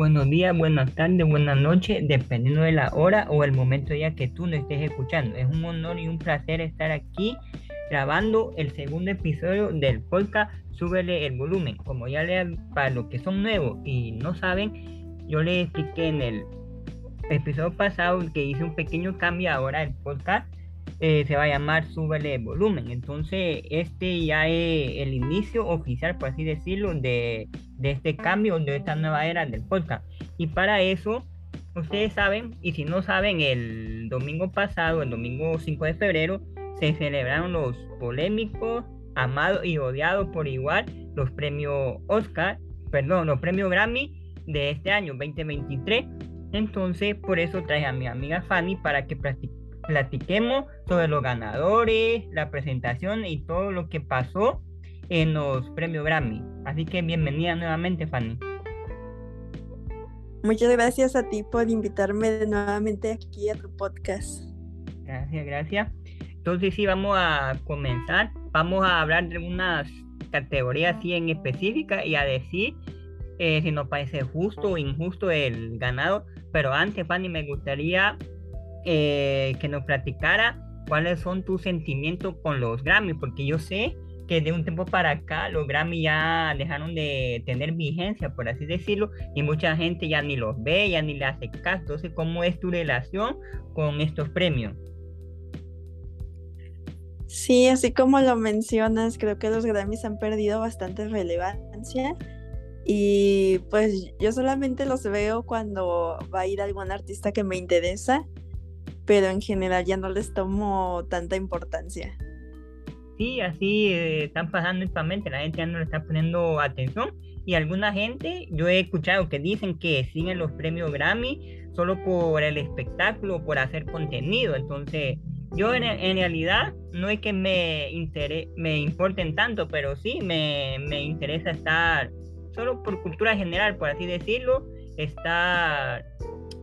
buenos días, buenas tardes, buenas noches, dependiendo de la hora o el momento ya que tú no estés escuchando. Es un honor y un placer estar aquí grabando el segundo episodio del podcast Súbele el volumen. Como ya le para los que son nuevos y no saben, yo les expliqué en el episodio pasado que hice un pequeño cambio ahora el podcast eh, se va a llamar Súbele el volumen. Entonces, este ya es el inicio oficial, por así decirlo, de, de este cambio, de esta nueva era del podcast. Y para eso, ustedes saben, y si no saben, el domingo pasado, el domingo 5 de febrero, se celebraron los polémicos, amados y odiados por igual, los premios Oscar, perdón, los premios Grammy de este año 2023. Entonces, por eso traje a mi amiga Fanny para que platiquemos sobre los ganadores, la presentación y todo lo que pasó en los premios Grammy. Así que bienvenida nuevamente, Fanny. Muchas gracias a ti por invitarme nuevamente aquí a tu podcast. Gracias, gracias. Entonces sí, vamos a comenzar. Vamos a hablar de unas categorías así en específica y a decir eh, si nos parece justo o injusto el ganado. Pero antes, Fanny, me gustaría eh, que nos platicara cuáles son tus sentimientos con los Grammy, porque yo sé que de un tiempo para acá los Grammy ya dejaron de tener vigencia, por así decirlo, y mucha gente ya ni los ve, ya ni le hace caso. Entonces, ¿cómo es tu relación con estos premios? Sí, así como lo mencionas, creo que los Grammys han perdido bastante relevancia y pues yo solamente los veo cuando va a ir algún artista que me interesa, pero en general ya no les tomo tanta importancia sí, así eh, están pasando actualmente, la gente ya no le está poniendo atención. Y alguna gente, yo he escuchado que dicen que siguen los premios Grammy solo por el espectáculo, por hacer contenido, entonces yo en, realidad no es que me, me importen tanto, pero sí me, me interesa estar, solo por cultura general, por así decirlo, estar...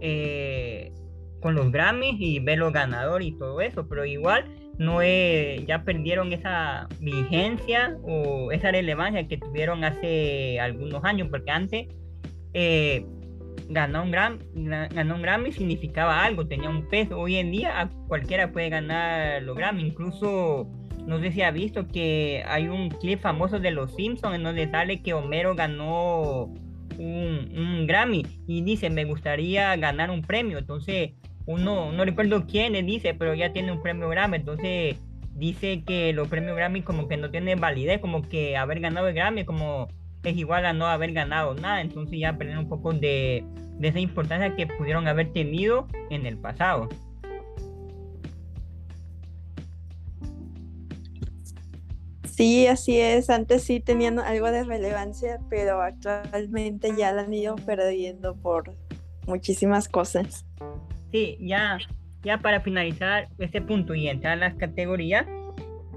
Eh, con los Grammys y ver los ganadores y todo eso, pero igual no es, ya perdieron esa vigencia o esa relevancia que tuvieron hace algunos años, porque antes eh, ganar un Grammy, ganó un Grammy significaba algo, tenía un peso. Hoy en día cualquiera puede ganar los Grammy, incluso no sé si ha visto que hay un clip famoso de Los Simpsons en donde sale que Homero ganó un, un Grammy y dice me gustaría ganar un premio, entonces uno, no recuerdo quién le dice, pero ya tiene un premio Grammy, entonces dice que los premios Grammy como que no tienen validez, como que haber ganado el Grammy como es igual a no haber ganado nada, entonces ya perder un poco de, de esa importancia que pudieron haber tenido en el pasado. Sí, así es. Antes sí tenían algo de relevancia, pero actualmente ya la han ido perdiendo por muchísimas cosas. Sí, ya, ya para finalizar este punto y entrar a las categorías,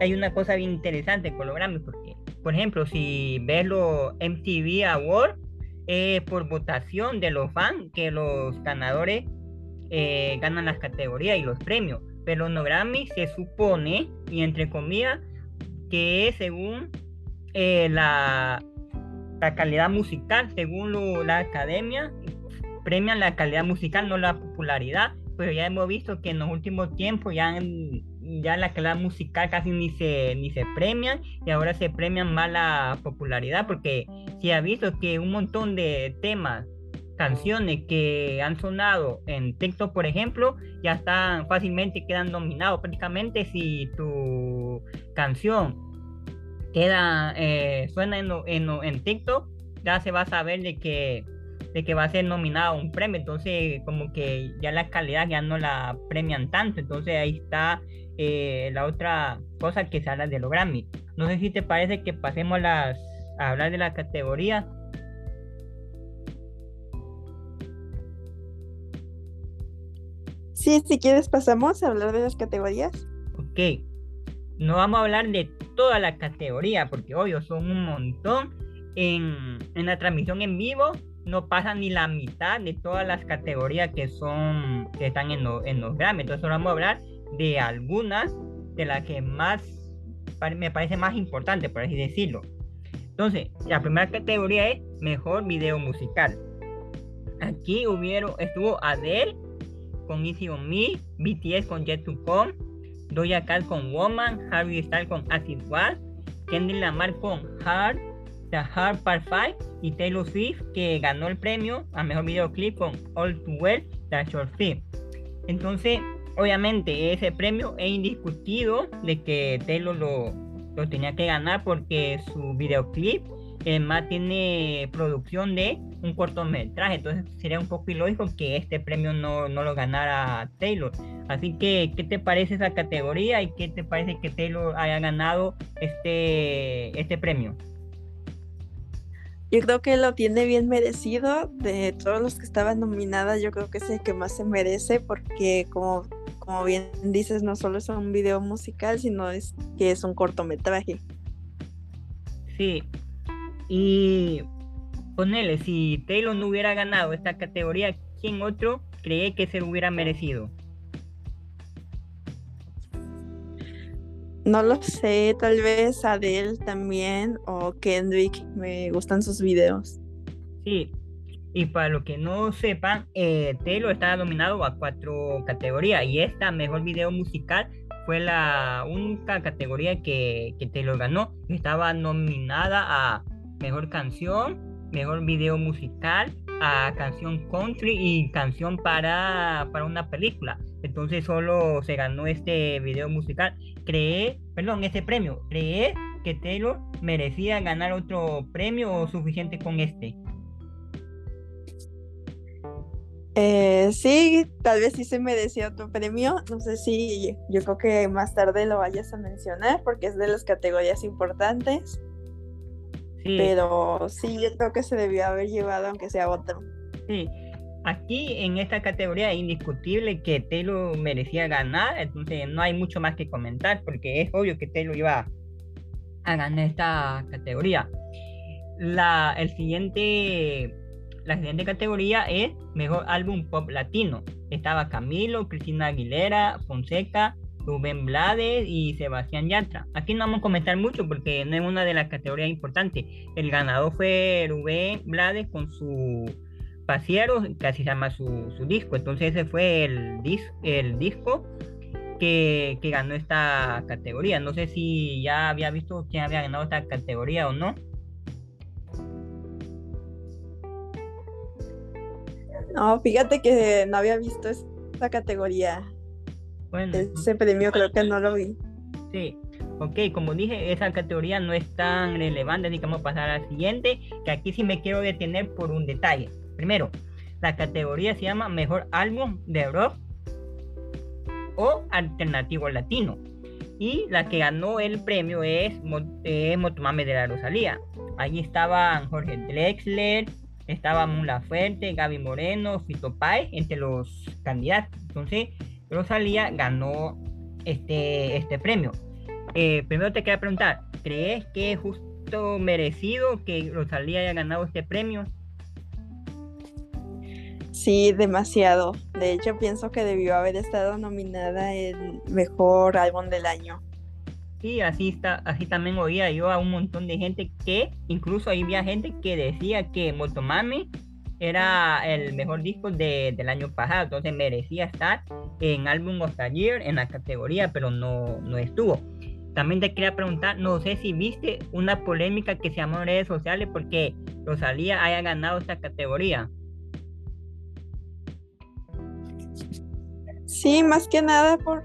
hay una cosa bien interesante con los Grammy, porque, por ejemplo, si ves los MTV Awards, eh, por votación de los fans, que los ganadores eh, ganan las categorías y los premios. Pero los Grammy se supone, y entre comillas, que es según eh, la, la calidad musical, según la academia, premian la calidad musical, no la popularidad, pero ya hemos visto que en los últimos tiempos ya, ya la calidad musical casi ni se, ni se premian y ahora se premian más la popularidad, porque si ha visto que un montón de temas canciones que han sonado en TikTok, por ejemplo, ya están fácilmente quedan nominados. Prácticamente si tu canción queda eh, suena en, en, en TikTok, ya se va a saber de que de que va a ser nominado a un premio, entonces como que ya la calidad ya no la premian tanto, entonces ahí está eh, la otra cosa que habla de los Grammy. No sé si te parece que pasemos las, a hablar de la categoría. Sí, si quieres pasamos a hablar de las categorías. Ok, no vamos a hablar de toda la categoría porque obvio son un montón. En, en la transmisión en vivo no pasa ni la mitad de todas las categorías que son que están en, en los Grammy. Entonces vamos a hablar de algunas de las que más me parece más importante, por así decirlo. Entonces, la primera categoría es mejor video musical. aquí hubieron, estuvo Adele con Easy on Me, BTS con Jet to Come, Doja Cat con Woman, Harry Styles con Acid Was, Kendrick Lamar con Hard, The Hard Part 5 y Taylor Swift que ganó el premio a mejor videoclip con All Too Well, The Short Film. Entonces, obviamente ese premio es indiscutido de que Taylor lo, lo tenía que ganar porque su videoclip más tiene producción de un cortometraje, entonces sería un poco ilógico que este premio no, no, lo ganara Taylor. Así que, ¿qué te parece esa categoría y qué te parece que Taylor haya ganado este, este premio? Yo creo que lo tiene bien merecido. De todos los que estaban nominadas, yo creo que es el que más se merece porque como, como bien dices, no solo es un video musical, sino es que es un cortometraje. Sí, y ponele, si Taylor no hubiera ganado esta categoría, ¿quién otro cree que se hubiera merecido? No lo sé, tal vez Adele también o Kendrick, me gustan sus videos. Sí, y para los que no sepan, eh, Taylor está nominado a cuatro categorías y esta mejor video musical fue la única categoría que, que Taylor ganó. Estaba nominada a mejor canción, mejor video musical, a canción country y canción para, para una película. Entonces solo se ganó este video musical. Creé, perdón, este premio. Creé que Taylor merecía ganar otro premio o suficiente con este. Eh, sí, tal vez sí se merecía otro premio. No sé si yo creo que más tarde lo vayas a mencionar porque es de las categorías importantes. Pero sí, yo creo que se debió haber llevado aunque sea otro. Sí, aquí en esta categoría es indiscutible que Taylor merecía ganar, entonces no hay mucho más que comentar porque es obvio que Taylor iba a ganar esta categoría. La, el siguiente, la siguiente categoría es Mejor Álbum Pop Latino. Estaba Camilo, Cristina Aguilera, Fonseca, Rubén Blades y Sebastián Yatra. Aquí no vamos a comentar mucho porque no es una de las categorías importantes. El ganador fue Rubén Blades con su Pasiero, que así se llama su, disco. Entonces ese fue el, el disco que, que, ganó esta categoría. No sé si ya había visto quién había ganado esta categoría o no. No, fíjate que no había visto esta categoría. Bueno, ese premio creo que no lo vi. Sí, ok, como dije, esa categoría no es tan relevante, así que vamos a pasar a la siguiente, que aquí sí me quiero detener por un detalle. Primero, la categoría se llama Mejor Álbum de Rock o Alternativo Latino. Y la que ganó el premio es eh, Motomame de la Rosalía. Allí estaban Jorge Drexler, estaba Mula Fuerte, Gaby Moreno, Fito Páez, entre los candidatos. Entonces, Rosalía ganó este, este premio. Eh, primero te quería preguntar, ¿crees que es justo merecido que Rosalía haya ganado este premio? Sí, demasiado. De hecho, pienso que debió haber estado nominada en Mejor Álbum del Año. Sí, así, está, así también oía yo a un montón de gente que, incluso había gente que decía que Motomami era el mejor disco del año pasado, entonces merecía estar en Album of the Year en la categoría, pero no, no estuvo. También te quería preguntar, no sé si viste una polémica que se llamó en redes sociales porque Rosalía haya ganado esta categoría. Sí, más que nada por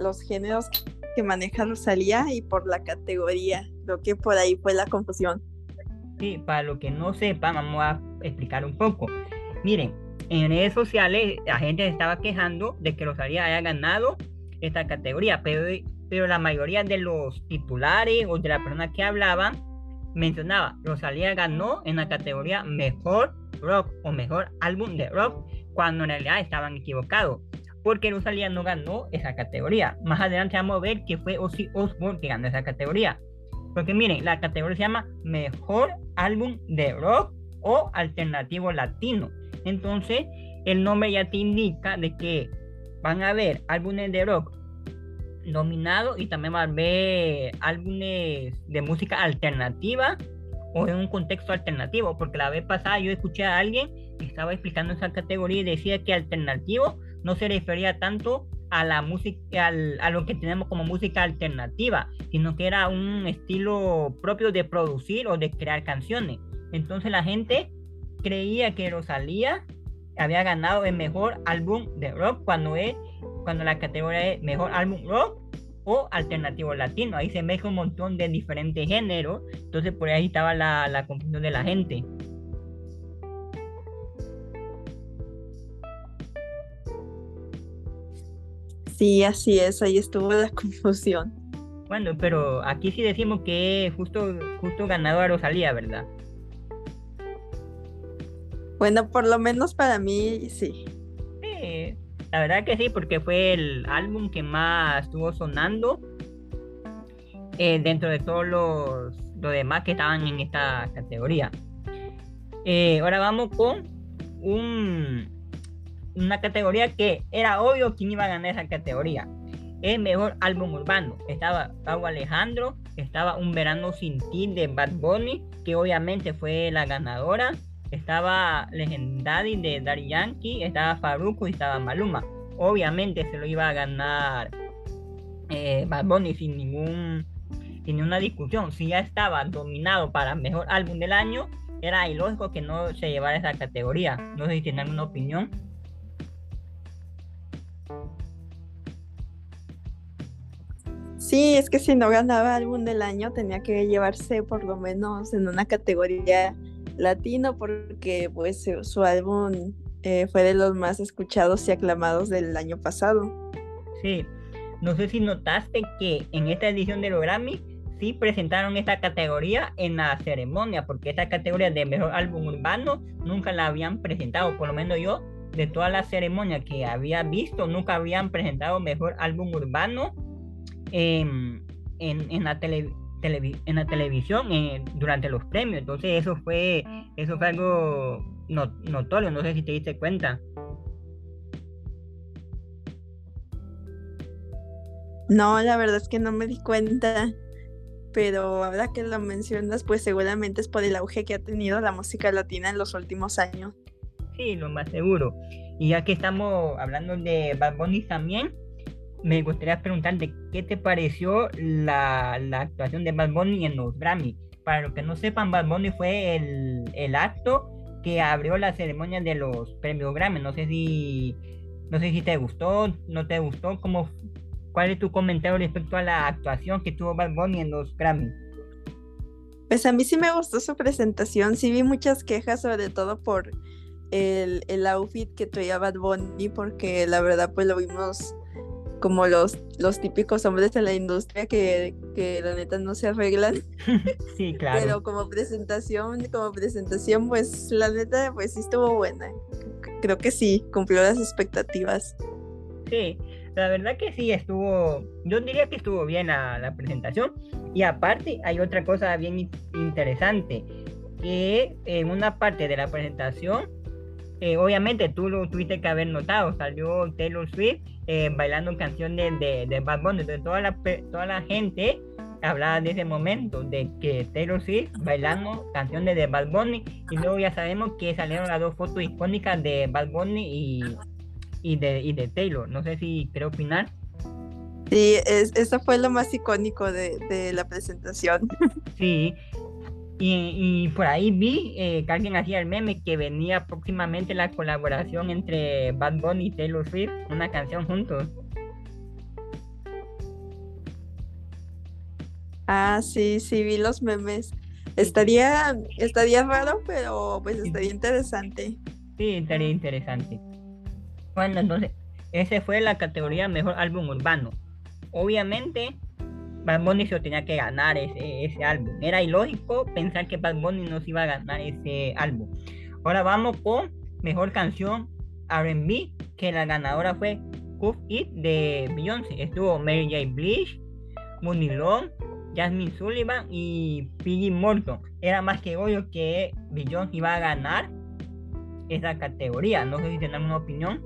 los géneros que maneja Rosalía y por la categoría. Creo que por ahí fue la confusión. Sí, para lo que no sepan, vamos a explicar un poco. Miren, en redes sociales la gente estaba quejando de que Rosalía haya ganado esta categoría, pero, pero la mayoría de los titulares o de las personas que hablaban mencionaba Rosalía ganó en la categoría mejor rock o mejor álbum de rock, cuando en realidad estaban equivocados, porque Rosalía no ganó esa categoría. Más adelante vamos a ver que fue Ozzy Osbourne que ganó esa categoría. Porque miren, la categoría se llama Mejor Álbum de Rock o Alternativo Latino. Entonces, el nombre ya te indica de que van a haber álbumes de rock nominados y también van a haber álbumes de música alternativa o en un contexto alternativo, porque la vez pasada yo escuché a alguien que estaba explicando esa categoría y decía que alternativo no se refería tanto a la música, a lo que tenemos como música alternativa, sino que era un estilo propio de producir o de crear canciones. Entonces la gente creía que Rosalía había ganado el mejor álbum de rock cuando es cuando la categoría es mejor álbum rock o alternativo latino. Ahí se mezcla un montón de diferentes géneros. Entonces por ahí estaba la, la confusión de la gente. Sí, así es, ahí estuvo la confusión. Bueno, pero aquí sí decimos que justo, justo ganado a Rosalía, ¿verdad? Bueno, por lo menos para mí sí. Sí, la verdad que sí, porque fue el álbum que más estuvo sonando eh, dentro de todos los, demás que estaban en esta categoría. Eh, ahora vamos con un, una categoría que era obvio quién iba a ganar esa categoría. El mejor álbum urbano. Estaba Pau Alejandro, estaba Un Verano Sin Ti de Bad Bunny, que obviamente fue la ganadora estaba Legendary de Daddy Yankee, estaba Faruco y estaba Maluma. Obviamente se lo iba a ganar eh, Bad Bunny sin ningún sin ninguna discusión. Si ya estaba dominado para mejor álbum del año, era ilógico que no se llevara esa categoría. No sé si tienen alguna opinión. Sí, es que si no ganaba álbum del año tenía que llevarse por lo menos en una categoría latino porque pues su álbum eh, fue de los más escuchados y aclamados del año pasado. Sí, no sé si notaste que en esta edición de los Grammy sí presentaron esta categoría en la ceremonia, porque esta categoría de mejor álbum urbano nunca la habían presentado, por lo menos yo de toda la ceremonia que había visto, nunca habían presentado mejor álbum urbano en, en la televisión en la televisión eh, durante los premios. Entonces eso fue, eso fue algo notorio, no sé si te diste cuenta. No, la verdad es que no me di cuenta, pero ahora que lo mencionas, pues seguramente es por el auge que ha tenido la música latina en los últimos años. Sí, lo más seguro. Y ya que estamos hablando de Bad Bunny también, me gustaría preguntarte qué te pareció la, actuación de Bad Bunny en los Grammy. Para los que no sepan, Bad Bunny fue el, acto que abrió la ceremonia de los premios Grammy. No sé si no sé si te gustó, no te gustó, cómo, cuál es tu comentario respecto a la actuación que tuvo Bad Bunny en los Grammy. Pues a mí sí me gustó su presentación, sí vi muchas quejas sobre todo por el, outfit que traía Bad Bunny porque la verdad pues lo vimos como los, los típicos hombres de la industria que, que la neta no se arreglan. sí, claro. Pero como presentación, como presentación, pues la neta, pues sí estuvo buena. Creo que sí, cumplió las expectativas. Sí, la verdad que sí estuvo, yo diría que estuvo bien la, la presentación. Y aparte hay otra cosa bien interesante, que en una parte de la presentación eh, obviamente tú lo tuviste que haber notado, salió Taylor Swift eh, bailando canciones de, de Bad Bunny, entonces toda la, toda la gente hablaba de ese momento, de que Taylor Swift bailando canciones de Bad Bunny, y luego ya sabemos que salieron las dos fotos icónicas de Bad Bunny y, y, de, y de Taylor, no sé si creo opinar. Sí, es, eso fue lo más icónico de, de la presentación. Sí, y, por ahí vi eh, que alguien hacía el meme que venía próximamente la colaboración entre Bad Bunny y Taylor Swift, una canción juntos. Ah, sí, sí, vi los memes. Estaría, estaría raro, pero pues estaría interesante. Sí, estaría interesante. Bueno, entonces, ese fue la categoría Mejor Álbum Urbano. Obviamente, Bad Bunny se tenía que ganar ese, álbum. Era ilógico pensar que Bad Bunny no se iba a ganar ese álbum. Ahora vamos con mejor canción RB, que la ganadora fue Cuff It de Beyoncé. Estuvo Mary J. Blige, Mooney Long, Jasmine Sullivan y Piggy Morton. Era más que obvio que Beyoncé iba a ganar esa categoría. No sé si tienen una opinión.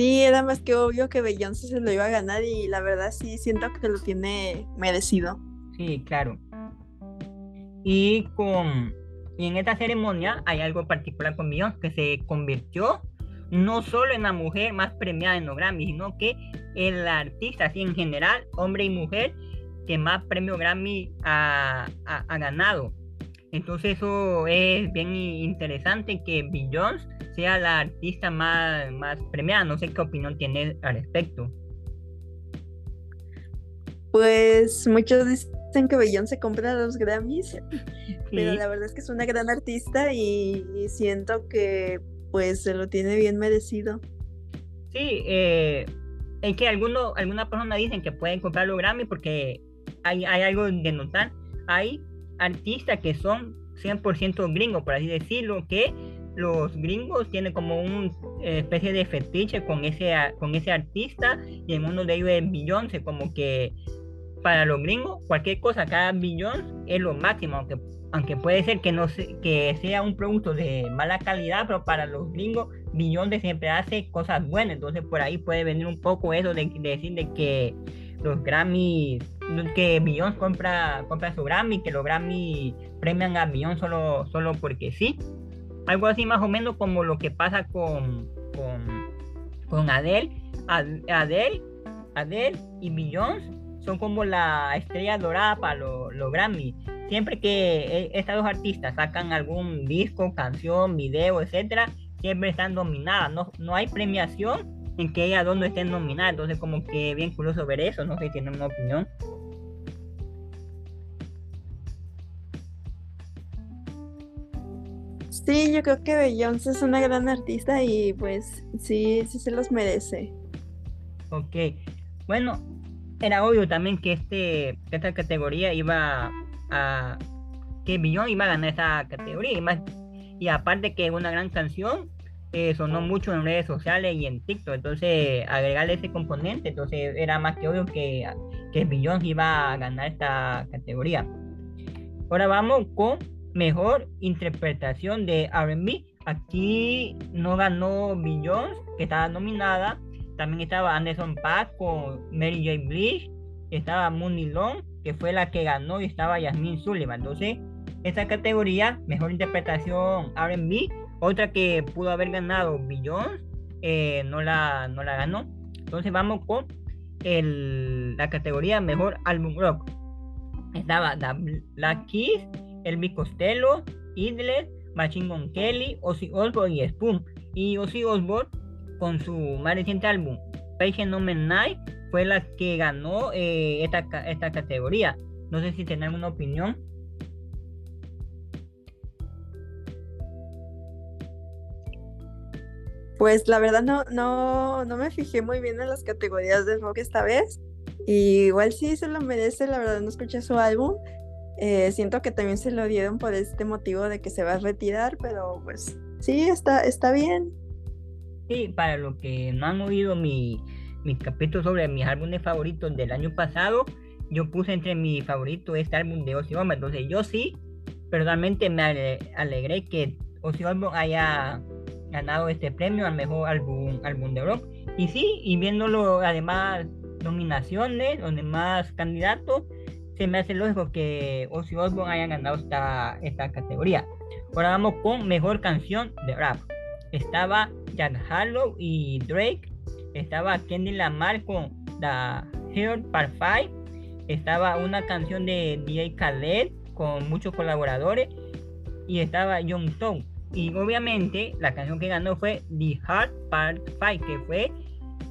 Sí, era más que obvio que Beyoncé se lo iba a ganar y la verdad sí siento que lo tiene merecido. Sí, claro. Y con y en esta ceremonia hay algo particular con Beyoncé que se convirtió no solo en la mujer más premiada en los Grammy, sino que en la artista así en general, hombre y mujer, que más premio Grammy ha, ganado. Entonces eso es bien interesante que Beyoncé sea la artista más, más premiada. No sé qué opinión tienes al respecto. Pues muchos dicen que Beyoncé compra los Grammys, pero la verdad es que es una gran artista y, siento que pues se lo tiene bien merecido. Sí, eh, es que algunos, algunas personas dicen que pueden comprar los Grammys porque hay, hay algo de notar. Hay artistas que son 100% gringos, por así decirlo, que los gringos tienen como una eh, especie de fetiche con ese, con ese artista y en uno de ellos es Beyoncé, como que para los gringos cualquier cosa, cada billón es lo máximo, aunque, aunque puede ser que, no que sea un producto de mala calidad, pero para los gringos Beyoncé siempre hace cosas buenas, entonces por ahí puede venir un poco eso de, decir de que los Grammy, que Beyoncé compra, compra su Grammy, que los Grammy premian a Beyoncé solo, solo porque sí. Algo así más o menos como lo que pasa con, con, con Adele. Adele, Adele y Beyoncé son como la estrella dorada para los Grammy. Siempre que e, estas dos artistas sacan algún disco, canción, video, etcétera, siempre están nominadas. No, no hay premiación en que ellas dos no estén nominadas. Entonces, como que bien curioso ver eso. No sé si tienen una opinión. Sí, yo creo que Beyoncé es una gran artista y pues sí, sí se los merece. Ok. Bueno, era obvio también que este esta categoría iba a que Billon iba a ganar esa categoría y más y aparte que una gran canción eh, sonó mucho en redes sociales y en TikTok entonces agregarle ese componente entonces era más que obvio que que Billon iba a ganar esta categoría ahora vamos con mejor interpretación de R&B aquí no ganó Billon que estaba nominada también estaba Anderson Paak con Mary J. Blige. Estaba Mooney Long, que fue la que ganó, y estaba Yasmin Sullivan. Entonces, esta categoría, mejor interpretación RB, otra que pudo haber ganado Beyoncé, eh, no, la, no la ganó. Entonces, vamos con el, la categoría mejor álbum rock. Estaba The Black Keys, Elvis Costello, Idler, Machine Gun Kelly, Ozzy Osbourne y Spoon. Y Ozzy Osbourne con su más reciente álbum, Patient No Night, fue la que ganó eh, esta, esta categoría. No sé si tienen alguna opinión. Pues la verdad no, no, no me fijé muy bien en las categorías de rock esta vez. Y igual sí se lo merece, la verdad no escuché su álbum. Eh, siento que también se lo dieron por este motivo de que se va a retirar, pero pues sí, está, está bien. Sí, para los que no han oído mi, mi capítulo sobre mis álbumes favoritos del año pasado, yo puse entre mis favoritos este álbum de Ozzy Osbourne. Entonces yo sí, personalmente me alegré que Ozzy Osbourne haya ganado este premio al mejor álbum, álbum de rock. Y sí, y viéndolo además nominaciones, los demás candidatos, me hace lógico que Ozzy Osbourne haya ganado esta, esta categoría. Ahora vamos con mejor canción de rap estaba Jack Harlow y Drake, estaba Kenny Lamar con The Heart Part 5, estaba una canción de DJ Khaled con muchos colaboradores y estaba Young Tong. Y obviamente la canción que ganó fue The Heart Part 5, que fue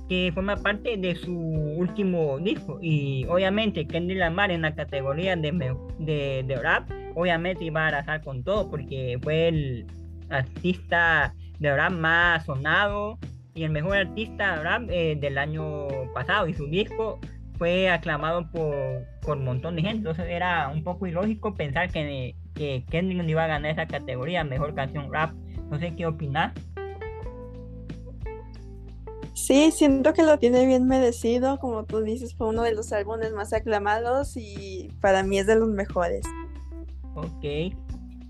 que forma parte de su último disco. Y obviamente Kenny Lamar en la categoría de, de, de rap, obviamente iba a arrasar con todo porque fue el artista de verdad más sonado y el mejor artista eh, del año pasado y su disco fue aclamado por, por un montón de gente. Entonces era un poco ilógico pensar que, que Kendrick iba a ganar esa categoría, mejor canción rap. No sé qué opinar. Sí, siento que lo tiene bien merecido. Como tú dices, fue uno de los álbumes más aclamados y para mí es de los mejores. Ok.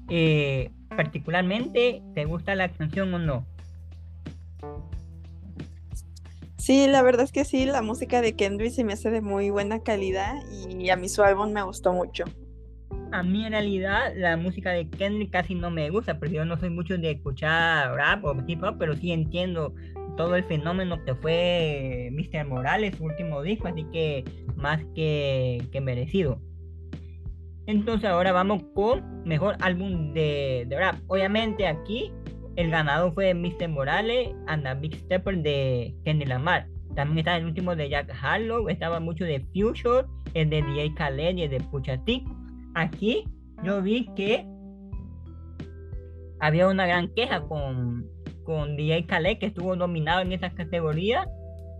Eh, particularmente, ¿te gusta la canción o no? Sí, la verdad es que sí, la música de Kendrick se me hace de muy buena calidad y a mí su álbum me gustó mucho. A mí en realidad la música de Kendrick casi no me gusta, porque yo no soy mucho de escuchar rap o hip hop, pero sí entiendo todo el fenómeno que fue Mr. Morales, su último disco, así que más que, merecido. Entonces ahora vamos con mejor álbum de, de rap. Obviamente aquí el ganador fue Mr. Morales and the Big Stepper de Kenny Lamar. También estaba el último de Jack Harlow, estaba mucho de Future, el de DJ Khaled y el de Pucha T. Aquí yo vi que había una gran queja con, con DJ Khaled que estuvo nominado en esa categoría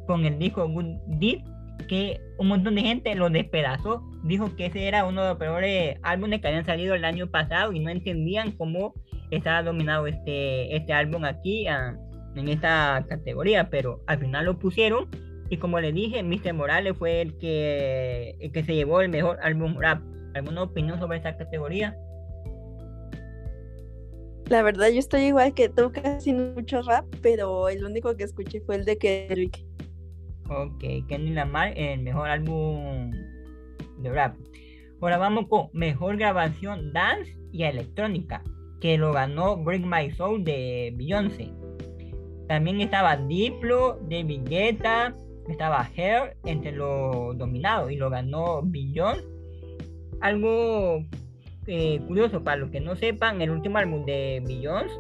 con el disco Good Deed que un montón de gente lo despedazó. Dijo que ese era uno de los peores álbumes que habían salido el año pasado y no entendían cómo estaba dominado este, este álbum aquí ah, en esta categoría, pero al final lo pusieron y como le dije, Mr. Morales fue el que, el que se llevó el mejor álbum rap. ¿Alguna opinión sobre esta categoría? La verdad, yo estoy igual que tú, casi no mucho rap, pero el único que escuché fue el de Kendrick. Ok, Kendrick Lamar, el mejor álbum de rap. Ahora vamos con mejor grabación dance y electrónica que lo ganó Break My Soul de Beyoncé. También estaba Diplo, David Guetta, estaba Hair entre los dominados y lo ganó Beyoncé. Algo eh, curioso para los que no sepan, el último álbum de Beyoncé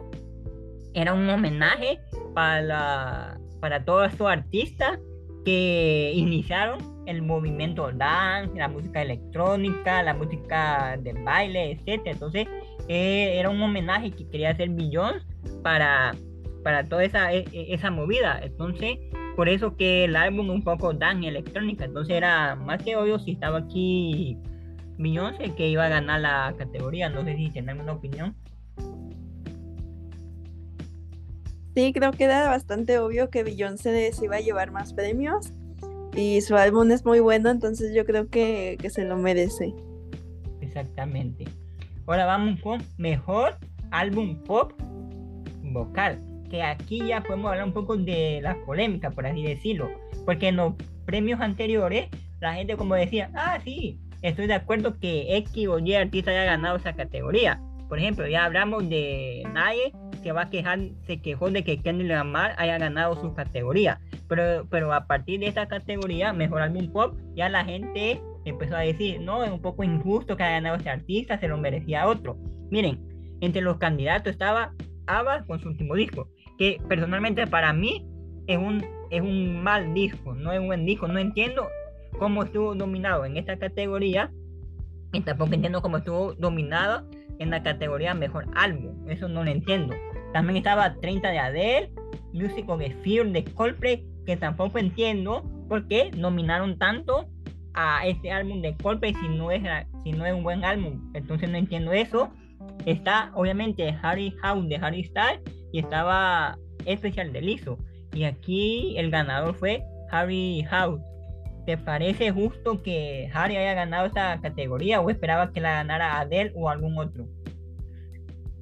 era un homenaje para, para todos estos artistas que iniciaron el movimiento dance, la música electrónica, la música de baile, etc. Entonces eh, era un homenaje que quería hacer Billions para, para toda esa, e, e, esa movida. Entonces, por eso que el álbum un poco dan electrónica. Entonces era más que obvio si estaba aquí Beyoncé que iba a ganar la categoría. No sé si tienen alguna opinión. Sí, creo que era bastante obvio que Beyoncé se iba a llevar más premios. Y su álbum es muy bueno, entonces yo creo que, que se lo merece. Exactamente. Ahora vamos con mejor álbum pop vocal. Que aquí ya podemos hablar un poco de la polémica, por así decirlo. Porque en los premios anteriores, la gente como decía, ah, sí, estoy de acuerdo que X o Y artista haya ganado esa categoría. Por ejemplo, ya hablamos de Nadie, que va a quejar, se quejó de que Kenny Lamar haya ganado su categoría. Pero, pero a partir de esta categoría, mejor álbum pop, ya la gente empezó a decir, no, es un poco injusto que haya ganado ese artista, se lo merecía otro. Miren, entre los candidatos estaba ABBA con su último disco, que personalmente para mí es un, es un mal disco, no es un buen disco, no entiendo cómo estuvo dominado en esta categoría y tampoco entiendo cómo estuvo dominado en la categoría mejor álbum, eso no lo entiendo. También estaba 30 de Adele, Music of the Fear de Coldplay, que tampoco entiendo por qué nominaron tanto a este álbum de Coldplay si no es si no es un buen álbum. Entonces no entiendo eso. Está obviamente Harry House de Harry Styles y estaba especial de Lizzo. Y aquí el ganador fue Harry House ¿te parece justo que Harry haya ganado esta categoría o esperaba que la ganara Adele o algún otro?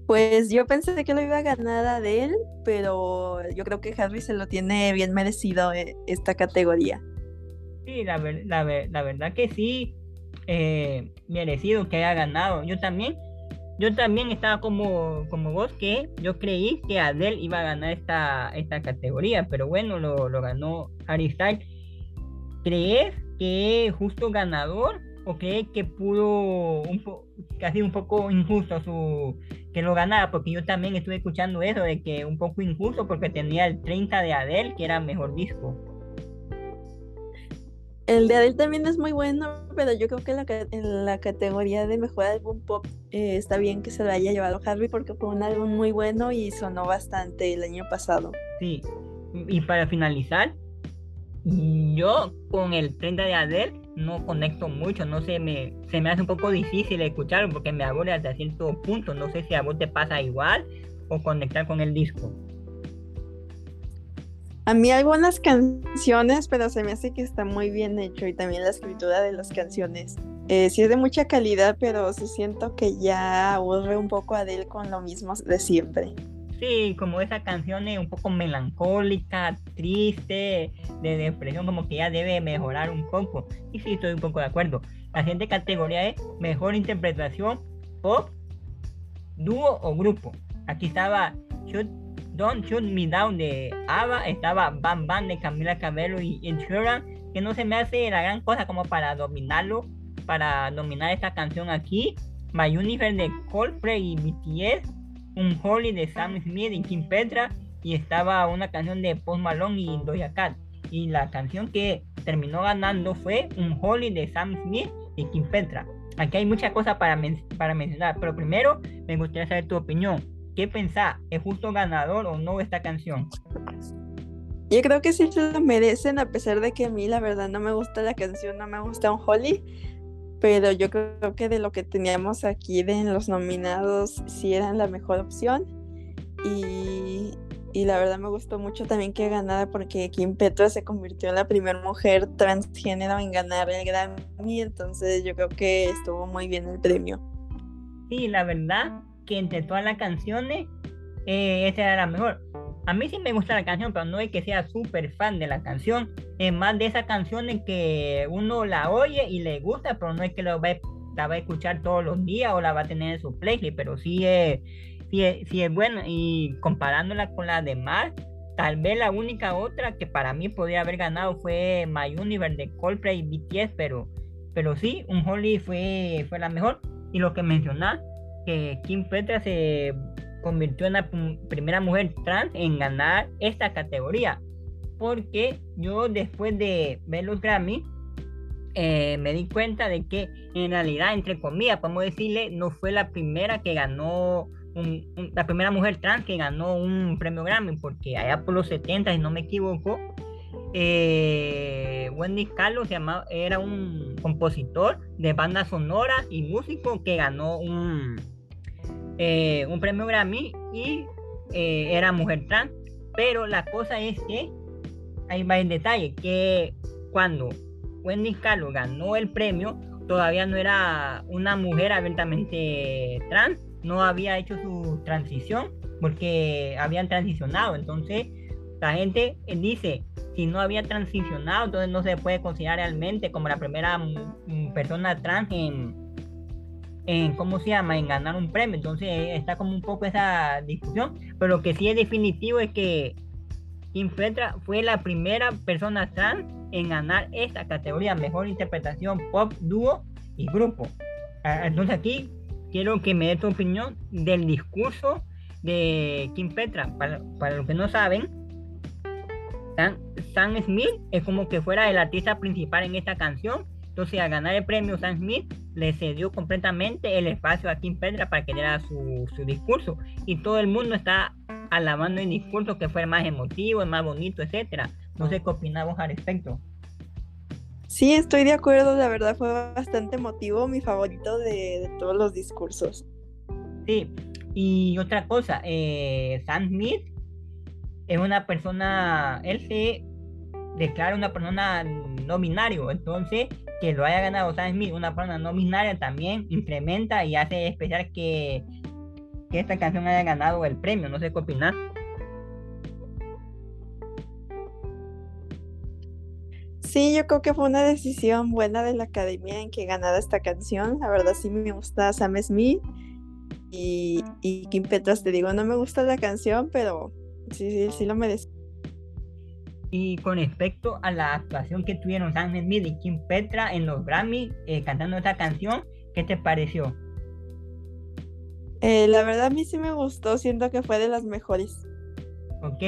Pues yo pensé que lo iba a ganar Adele, pero yo creo que Harry se lo tiene bien merecido eh, esta categoría. Sí, la, la, la verdad que sí, eh, merecido que haya ganado. Yo también, yo también estaba como, como vos, que yo creí que Adele iba a ganar esta, esta categoría, pero bueno, lo, lo ganó Harry Styles. ¿Crees que es justo ganador o crees que pudo un casi un poco injusto su que lo ganara? Porque yo también estuve escuchando eso de que un poco injusto porque tenía el 30 de Adele, que era mejor disco. El de Adele también es muy bueno, pero yo creo que la, en la categoría de mejor álbum pop eh, está bien que se lo haya llevado Harvey porque fue un álbum muy bueno y sonó bastante el año pasado. Sí, y para finalizar, yo con el 30 de Adele no conecto mucho, no sé, me, se me hace un poco difícil escucharlo porque me aburre hasta cierto punto, no sé si a vos te pasa igual o conectar con el disco. A mí algunas canciones, pero se me hace que está muy bien hecho y también la escritura de las canciones. Eh, sí es de mucha calidad, pero sí siento que ya aburre un poco a Adele con lo mismo de siempre. Sí, como esa canción es un poco melancólica, triste, de depresión, como que ya debe mejorar un poco. Y sí, estoy un poco de acuerdo. La siguiente categoría es mejor interpretación pop, dúo o grupo. Aquí estaba Shoot, Don't Shoot Me Down de Ava, estaba Bam Bam de Camila Cabello y Ed que no se me hace la gran cosa como para dominarlo, para dominar esta canción aquí. My Universe de Coldplay y BTS, un Holy de Sam Smith y Kim Petra, y estaba una canción de Post Malone y Doja Cat. Y la canción que terminó ganando fue un Holy de Sam Smith y Kim Petra. Aquí hay muchas cosas para, para mencionar, pero primero me gustaría saber tu opinión. ¿Qué pensás? ¿Es justo ganador o no esta canción? Yo creo que sí se lo merecen, a pesar de que a mí la verdad no me gusta la canción, no me gusta un Holly, pero yo creo que de lo que teníamos aquí de los nominados sí eran la mejor opción. Y, y la verdad me gustó mucho también que ganara porque Kim Petra se convirtió en la primera mujer transgénero en ganar el Grammy, entonces yo creo que estuvo muy bien el premio. Sí, la verdad que entre todas las canciones, eh, esa era la mejor. A mí sí me gusta la canción, pero no es que sea súper fan de la canción. Es más de esas canciones que uno la oye y le gusta, pero no es que la va a escuchar todos los días o la va a tener en su playlist, pero sí es, sí es, sí es buena. Y comparándola con las demás, tal vez la única otra que para mí podría haber ganado fue My Universe de Coldplay BTS, pero, pero sí, un Holy fue, fue la mejor. Y lo que mencionás, que Kim Petra se convirtió en la primera mujer trans en ganar esta categoría. Porque yo después de ver los Grammy, eh, me di cuenta de que en realidad, entre comillas, podemos decirle, no fue la primera que ganó, la primera mujer trans que ganó un premio Grammy, porque allá por los 70, si no me equivoco, eh, Wendy Carlos se llamaba, era un compositor de banda sonora y músico que ganó un, eh, un premio Grammy y eh, era mujer trans. Pero la cosa es que hay más detalle, que cuando Wendy Carlos ganó el premio, todavía no era una mujer abiertamente trans, no había hecho su transición porque habían transicionado. Entonces, la gente dice, si no había transicionado, entonces no se puede considerar realmente como la primera persona trans en, en cómo se llama, en ganar un premio. Entonces está como un poco esa discusión. Pero lo que sí es definitivo es que Kim Petra fue la primera persona trans en ganar esta categoría, mejor interpretación pop, dúo y grupo. Ah, entonces aquí quiero que me dé tu opinión del discurso de Kim Petra. Para, para los que no saben, Sam Smith es como que fuera el artista principal en esta canción entonces, al ganar el premio, Sam Smith le cedió completamente el espacio a Kim Petra para que diera su, discurso. Y todo el mundo está alabando el discurso que fue el más emotivo, el más bonito, etcétera. No sé qué opinamos al respecto. Sí, estoy de acuerdo. La verdad fue bastante emotivo, mi favorito de, todos los discursos. Sí, y otra cosa, eh, Sam Smith es una persona, él se declara una persona no binario, entonces que lo haya ganado Sam Smith, una persona no binaria, también incrementa y hace especial que, que esta canción haya ganado el premio. No sé qué opinar. Sí, yo creo que fue una decisión buena de la academia en que ganara esta canción. La verdad sí me gusta Sam Smith y, y Kim Petras. Te digo, no me gusta la canción, pero sí, sí, sí lo merece. Y con respecto a la actuación que tuvieron Sam Smith y Kim Petra en los Grammy eh, cantando esta canción, ¿qué te pareció? Eh, la verdad a mí sí me gustó, siento que fue de las mejores. Ok,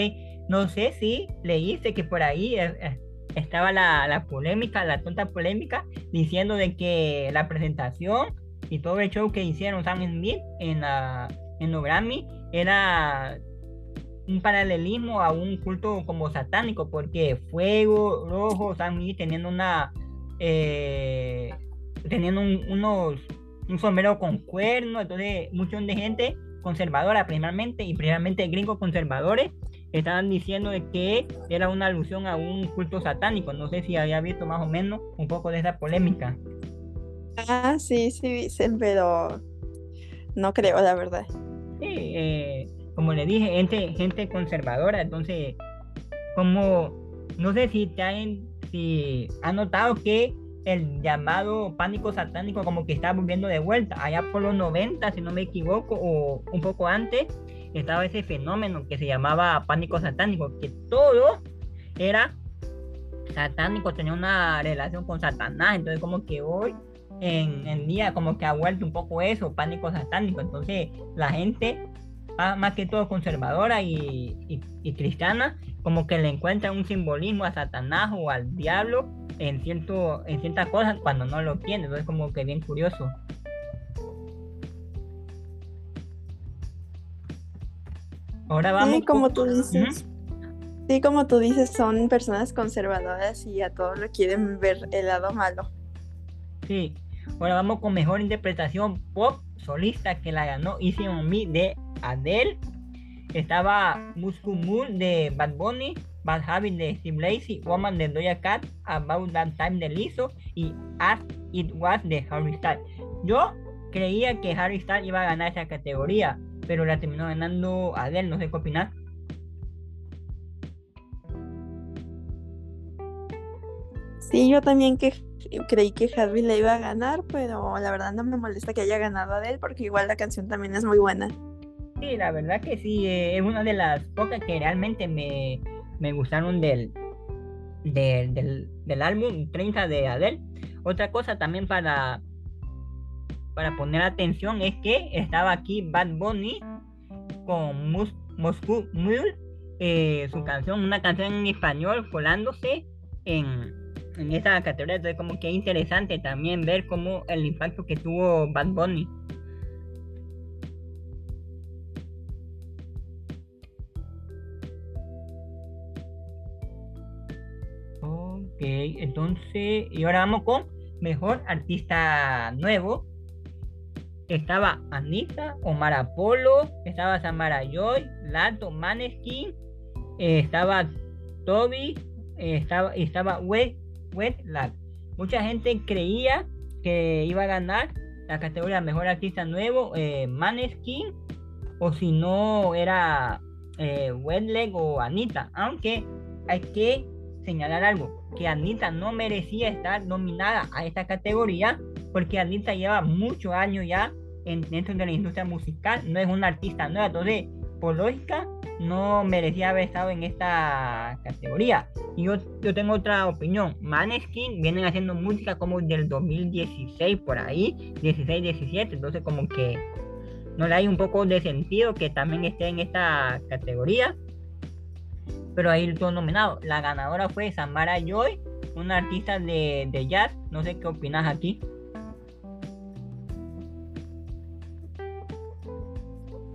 no sé si leíste que por ahí eh, estaba la, la, polémica, la tonta polémica, diciendo de que la presentación y todo el show que hicieron Sam Smith en, la, en los Grammy era un paralelismo a un culto como satánico, porque fuego rojo, Sammy teniendo una eh, teniendo un, unos un sombrero con cuernos, entonces mucha de gente conservadora primeramente y primeramente gringos conservadores estaban diciendo de que era una alusión a un culto satánico. No sé si había visto más o menos un poco de esa polémica. Ah, sí, sí, dicen, pero no creo, la verdad. Sí, eh, como le dije, gente, gente conservadora, entonces, como, no sé si te han, si han notado que el llamado pánico satánico como que está volviendo de vuelta, allá por los 90, si no me equivoco, o un poco antes, estaba ese fenómeno que se llamaba pánico satánico, que todo era satánico, tenía una relación con Satanás, entonces como que hoy en, en día como que ha vuelto un poco eso, pánico satánico, entonces la gente más que todo conservadora y, y, cristiana, como que le encuentra un simbolismo a Satanás o al diablo en, cierto, en ciertas cosas cuando no lo tiene. Entonces, como que bien curioso. Ahora vamos. Sí, como tú dices. Sí, como tú dices, son personas conservadoras y a todos lo quieren ver el lado malo. Sí. Ahora vamos con mejor interpretación pop solista que la ganó Easy on Me de Adele. Estaba Muscle de Bad Bunny, Bad Habit de Steve Lacy, Woman de Doja Cat, About That Time de Lizzo y As It Was de Harry Styles. Yo creía que Harry Styles iba a ganar esa categoría, pero la terminó ganando Adele, no sé qué opinar. Sí, yo también que creí que Harry le iba a ganar, pero la verdad no me molesta que haya ganado Adele porque igual la canción también es muy buena. Sí, la verdad que sí, eh, es una de las pocas que realmente me, gustaron del, del, álbum 30 de Adele. Otra cosa también para, para poner atención es que estaba aquí Bad Bunny con Moscú Mule, eh, su canción, una canción en español colándose en, en esta categoría. Entonces como que es interesante también ver cómo el impacto que tuvo Bad Bunny. Entonces, y ahora vamos con mejor artista nuevo. Estaba Anita, Omar Apolo, estaba Samara Joy, Lato, Maneskin, estaba Toby, estaba, estaba Wet, Wetlag. Mucha gente creía que iba a ganar la categoría Mejor Artista Nuevo, eh, Maneskin, o si no era eh, Wetleg o Anita, aunque hay que señalar algo, que Anita no merecía estar nominada a esta categoría porque Anita lleva muchos años ya en, dentro de la industria musical, no es una artista nueva, entonces por lógica no merecía haber estado en esta categoría. Y yo, yo tengo otra opinión, Maneskin vienen haciendo música como del 2016 por ahí, 16, 17, entonces como que no le hay un poco de sentido que también esté en esta categoría pero ahí todo nominado. La ganadora fue Samara Joy, una artista de, jazz. No sé qué opinas aquí.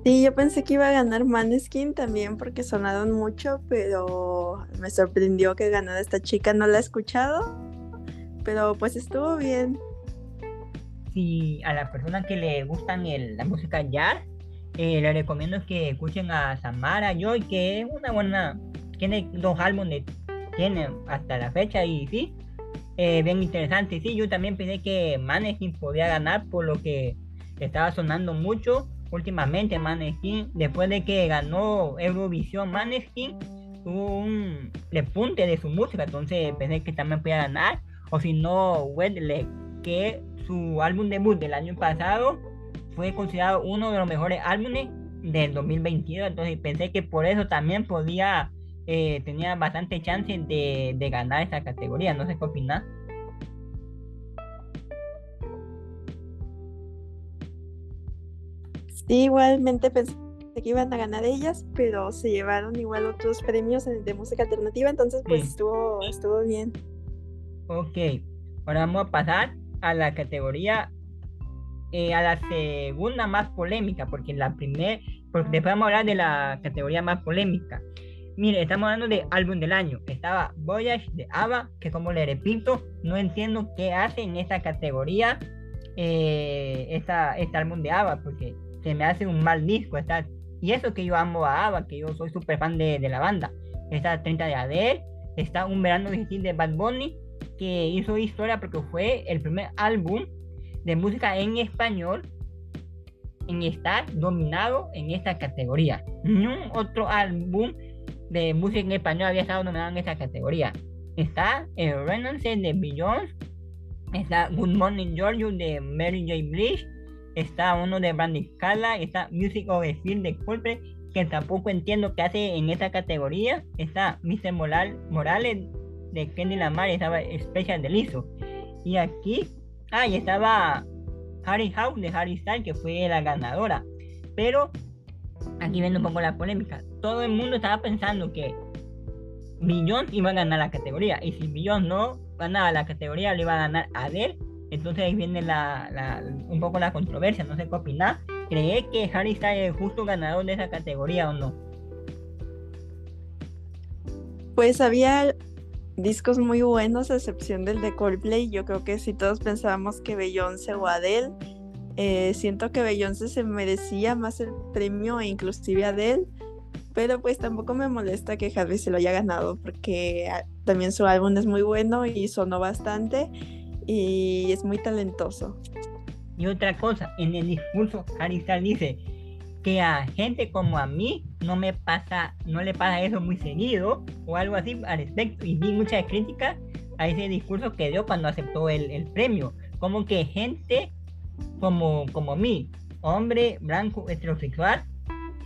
Sí, yo pensé que iba a ganar Maneskin también porque sonaron mucho, pero me sorprendió que ganara esta chica. No la he escuchado, pero pues estuvo bien. Si a las personas que le gustan la música jazz, eh, le recomiendo que escuchen a Samara Joy, que es una buena tiene dos álbumes, tiene hasta la fecha y sí, eh, bien interesante. Sí, yo también pensé que Maneskin podía ganar por lo que estaba sonando mucho últimamente Maneskin. Después de que ganó Eurovisión Maneskin, tuvo un repunte de su música, entonces pensé que también podía ganar. O si no, Wedle, que su álbum debut del año pasado fue considerado uno de los mejores álbumes del 2022, entonces pensé que por eso también podía eh, tenía bastante chance de, ganar esa categoría. No sé qué opinas. Sí, igualmente pensé que iban a ganar ellas, pero se llevaron igual otros premios de música alternativa, entonces pues estuvo, estuvo bien. Ok, ahora vamos a pasar a la categoría, eh, a la segunda más polémica, porque la primera, porque después vamos a hablar de la categoría más polémica. Mire, estamos hablando de álbum del año. Estaba Voyage de ABBA, que como le repito, no entiendo qué hace en esta categoría eh, esta, este álbum de ABBA, porque se me hace un mal disco. Está, y eso que yo amo a ABBA, que yo soy súper fan de, la banda. Está 30 de Adele, está Un Verano Difícil de Bad Bunny, que hizo historia porque fue el primer álbum de música en español en estar dominado en esta categoría. Ningún otro álbum de música en español había estado nominado en esta categoría. Está el Renaissance de Beyoncé, está Good Morning Georgia de Mary J. Blige, está uno de Brandy Carla, está Music of the Field de Coldplay, que tampoco entiendo qué hace en esta categoría. Está Mr. Morales de Kenny Lamar, estaba Special de Lizzo. Y aquí, ah, y estaba Harry House de Harry Styles, que fue la ganadora. Pero aquí viene un poco la polémica. Todo el mundo estaba pensando que Millón iba a ganar la categoría. Y si Millón no ganaba la categoría, le iba a ganar Adele. Entonces ahí viene la, un poco la controversia. No sé qué opinar. ¿Cree que Harry Styles es justo ganador de esa categoría o no? Pues había discos muy buenos, a excepción del de Coldplay. Yo creo que si todos pensábamos que Beyoncé o Adele, eh, siento que Beyoncé se merecía más el premio e inclusive Adele. Pero pues tampoco me molesta que Harry se lo haya ganado porque ah, también su álbum es muy bueno y sonó bastante y es muy talentoso. Y otra cosa, en el discurso Styles dice que a gente como a mí no me pasa, no le pasa eso muy seguido o algo así al respecto. Y vi muchas críticas a ese discurso que dio cuando aceptó el, el premio. Como que gente como, como mí, hombre blanco heterosexual,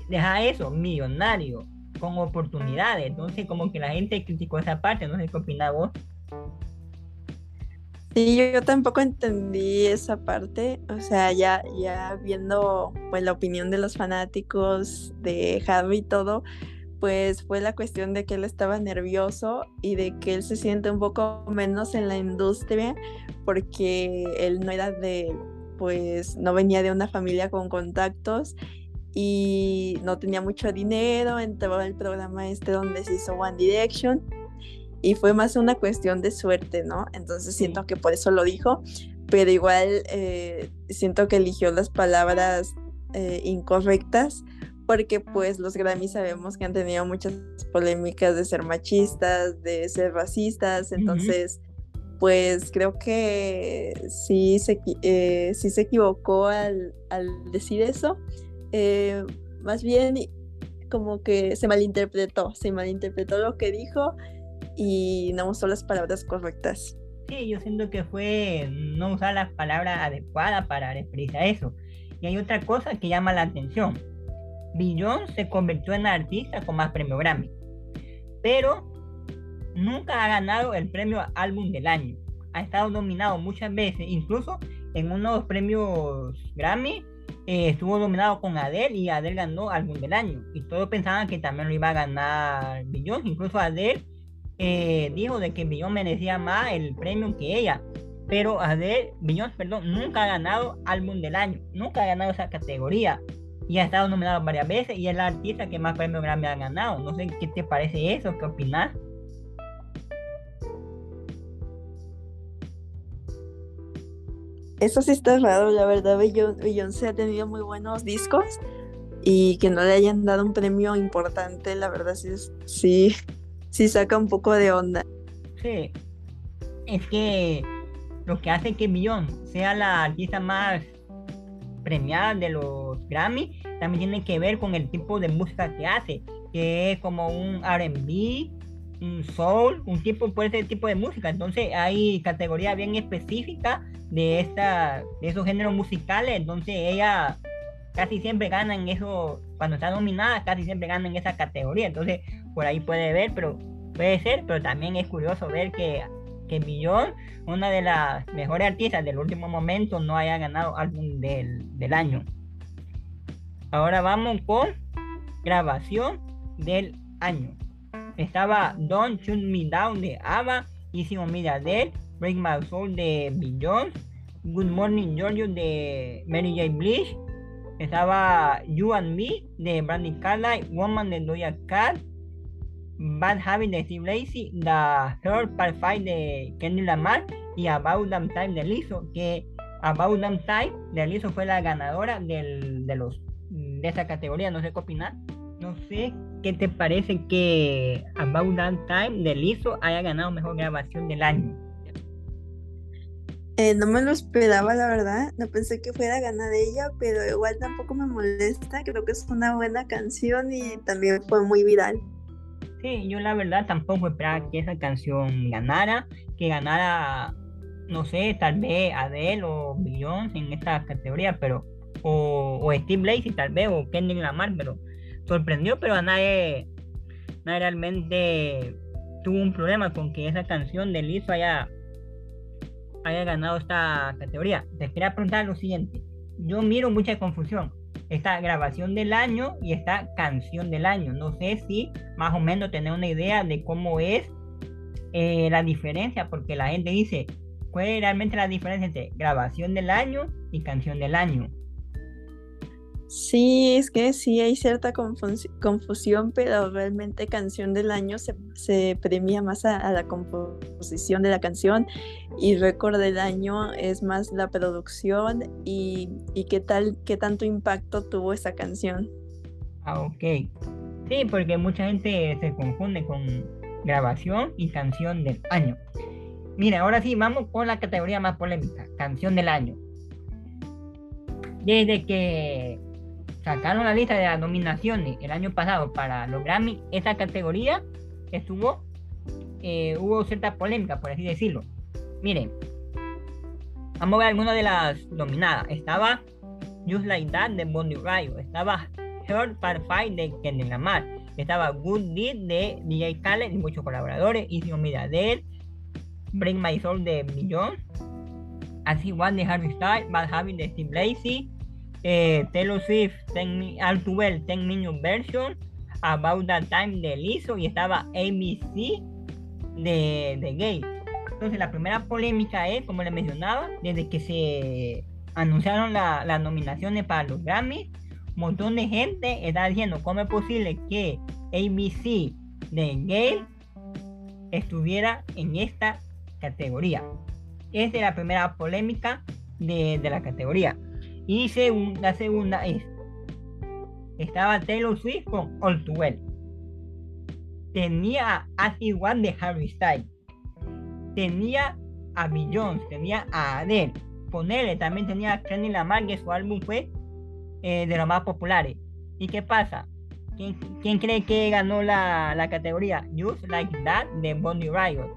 deja eso, millonario, con oportunidades. Entonces como que la gente criticó esa parte, no sé qué opinas vos. Sí, yo, tampoco entendí esa parte, o sea, ya, ya viendo pues la opinión de los fanáticos de Javi y todo, pues fue la cuestión de que él estaba nervioso y de que él se siente un poco menos en la industria porque él no era de, pues no venía de una familia con contactos y no tenía mucho dinero, entró al programa este donde se hizo One Direction y fue más una cuestión de suerte, ¿no? Entonces siento que por eso lo dijo, pero igual eh, siento que eligió las palabras eh, incorrectas porque pues los Grammy sabemos que han tenido muchas polémicas de ser machistas, de ser racistas, entonces pues creo que sí se, eh, sí se equivocó al, al decir eso, más bien como que se malinterpretó, se malinterpretó lo que dijo y no usó las palabras correctas. Sí, yo siento que fue no usar las palabras adecuadas para referirse a eso. Y hay otra cosa que llama la atención. Billon se convirtió en la artista con más premio Grammy, pero nunca ha ganado el premio Álbum del Año. Ha estado nominado muchas veces, incluso en unos premios Grammy eh, estuvo nominado con Adele y Adele ganó Álbum del Año. Y todos pensaban que también lo iba a ganar Billon, incluso Adele eh, dijo de que Billon merecía más el premio que ella. Pero Adele, Billon, perdón, nunca ha ganado álbum del año, nunca ha ganado esa categoría. Y ha estado nominado varias veces y es la artista que más premios Grammy ha ganado. No sé qué te parece eso, qué opinas. Eso sí está raro, la verdad. se ha tenido muy buenos discos y que no le hayan dado un premio importante, la verdad sí, sí sí saca un poco de onda. Sí, es que lo que hace que Millón sea la artista más premiada de los Grammy también tiene que ver con el tipo de música que hace, que es como un RB, un soul, un tipo por ese tipo de música. Entonces hay categorías bien específicas de esta, de esos géneros musicales. Entonces ella casi siempre gana en eso, cuando está nominada, casi siempre gana en esa categoría. Entonces por ahí puede ver, pero puede ser, pero también es curioso ver que, que Millón, una de las mejores artistas del último momento, no haya ganado álbum del, del año. Ahora vamos con grabación del año. Estaba Don't Shoot Me Down de ABBA, Easy on Me de Break My Soul de Beyond, Good Morning Giorgio de Mary J. Blige, estaba You and Me de Brandy Carlyle, Woman de Doja Cat, Bad Habit de Steve Lacey, The Third Part 5 de Kenny Lamar y About Damn Time de Lizzo, que About Damn Time de Lizzo fue la ganadora del, de, los, de esa categoría, no sé qué opinar. No sé qué te parece que About Damn Time de Lizzo haya ganado mejor grabación del año. Eh, no me lo esperaba, la verdad. No pensé que fuera a ganar ella, pero igual tampoco me molesta. Creo que es una buena canción y también fue muy viral. Sí, yo la verdad tampoco esperaba que esa canción ganara, que ganara, no sé, tal vez Adele o Beyoncé en esta categoría, pero o, o Steve Lacey tal vez o Kendrick Lamar, pero sorprendió, pero a nadie, nadie realmente tuvo un problema con que esa canción de Lizzo haya, haya ganado esta categoría. Te quería preguntar lo siguiente, yo miro mucha confusión esta grabación del año y esta canción del año. No sé si más o menos tener una idea de cómo es eh, la diferencia, porque la gente dice, ¿cuál es realmente la diferencia entre grabación del año y canción del año? Sí, es que sí hay cierta confusión, pero realmente canción del año se, premia más a, la composición de la canción y récord del año es más la producción y, qué tal, qué tanto impacto tuvo esa canción. Ah, ok. Sí, porque mucha gente se confunde con grabación y canción del año. Mira, ahora sí, vamos con la categoría más polémica, canción del año. Desde que sacaron la lista de las nominaciones el año pasado para los Grammy, esa categoría estuvo, eh, hubo cierta polémica, por así decirlo. Miren, vamos a ver algunas de las nominadas. Estaba Just Like That de Bonnie Ryo, estaba Heart Part 5 de Kendrick Lamar, estaba Good Deed de DJ Khaled y muchos colaboradores, Easy de Break My Soul de Millón, Así One de Harry Styles, Bad Habit de Steve Lacey, eh, Taylor Swift, Too Well, 10 Minute Version, About That Time de Lizzo y estaba ABC de, de Gay. Entonces la primera polémica es, como les mencionaba, desde que se anunciaron las nominaciones para los Grammy, un montón de gente está diciendo cómo es posible que ABC de Gay estuviera en esta categoría. Esa es la primera polémica de, de la categoría. Y la segunda es, estaba Taylor Swift con All Too Well. Tenía a One de Harry Styles. Tenía a Beyoncé, tenía a Adele. Ponerle también tenía a Kenny Lamar, que su álbum fue eh, de los más populares. ¿Y qué pasa? ¿Quién, cree que ganó la, la, categoría? Just Like That de Bonnie Riot.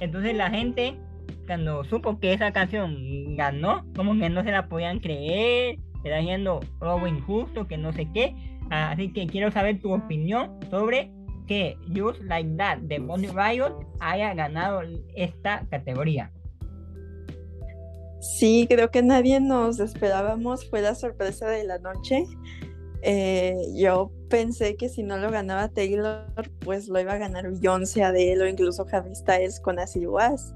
Entonces la gente cuando supo que esa canción ganó, como que no se la podían creer, era haciendo algo injusto, que no sé qué. Así que quiero saber tu opinión sobre que Just Like That de Bonnie Riot haya ganado esta categoría. Sí, creo que nadie nos esperábamos, fue la sorpresa de la noche. Eh, yo pensé que si no lo ganaba Taylor, pues lo iba a ganar Beyoncé, Adele o incluso Harry Styles con As Was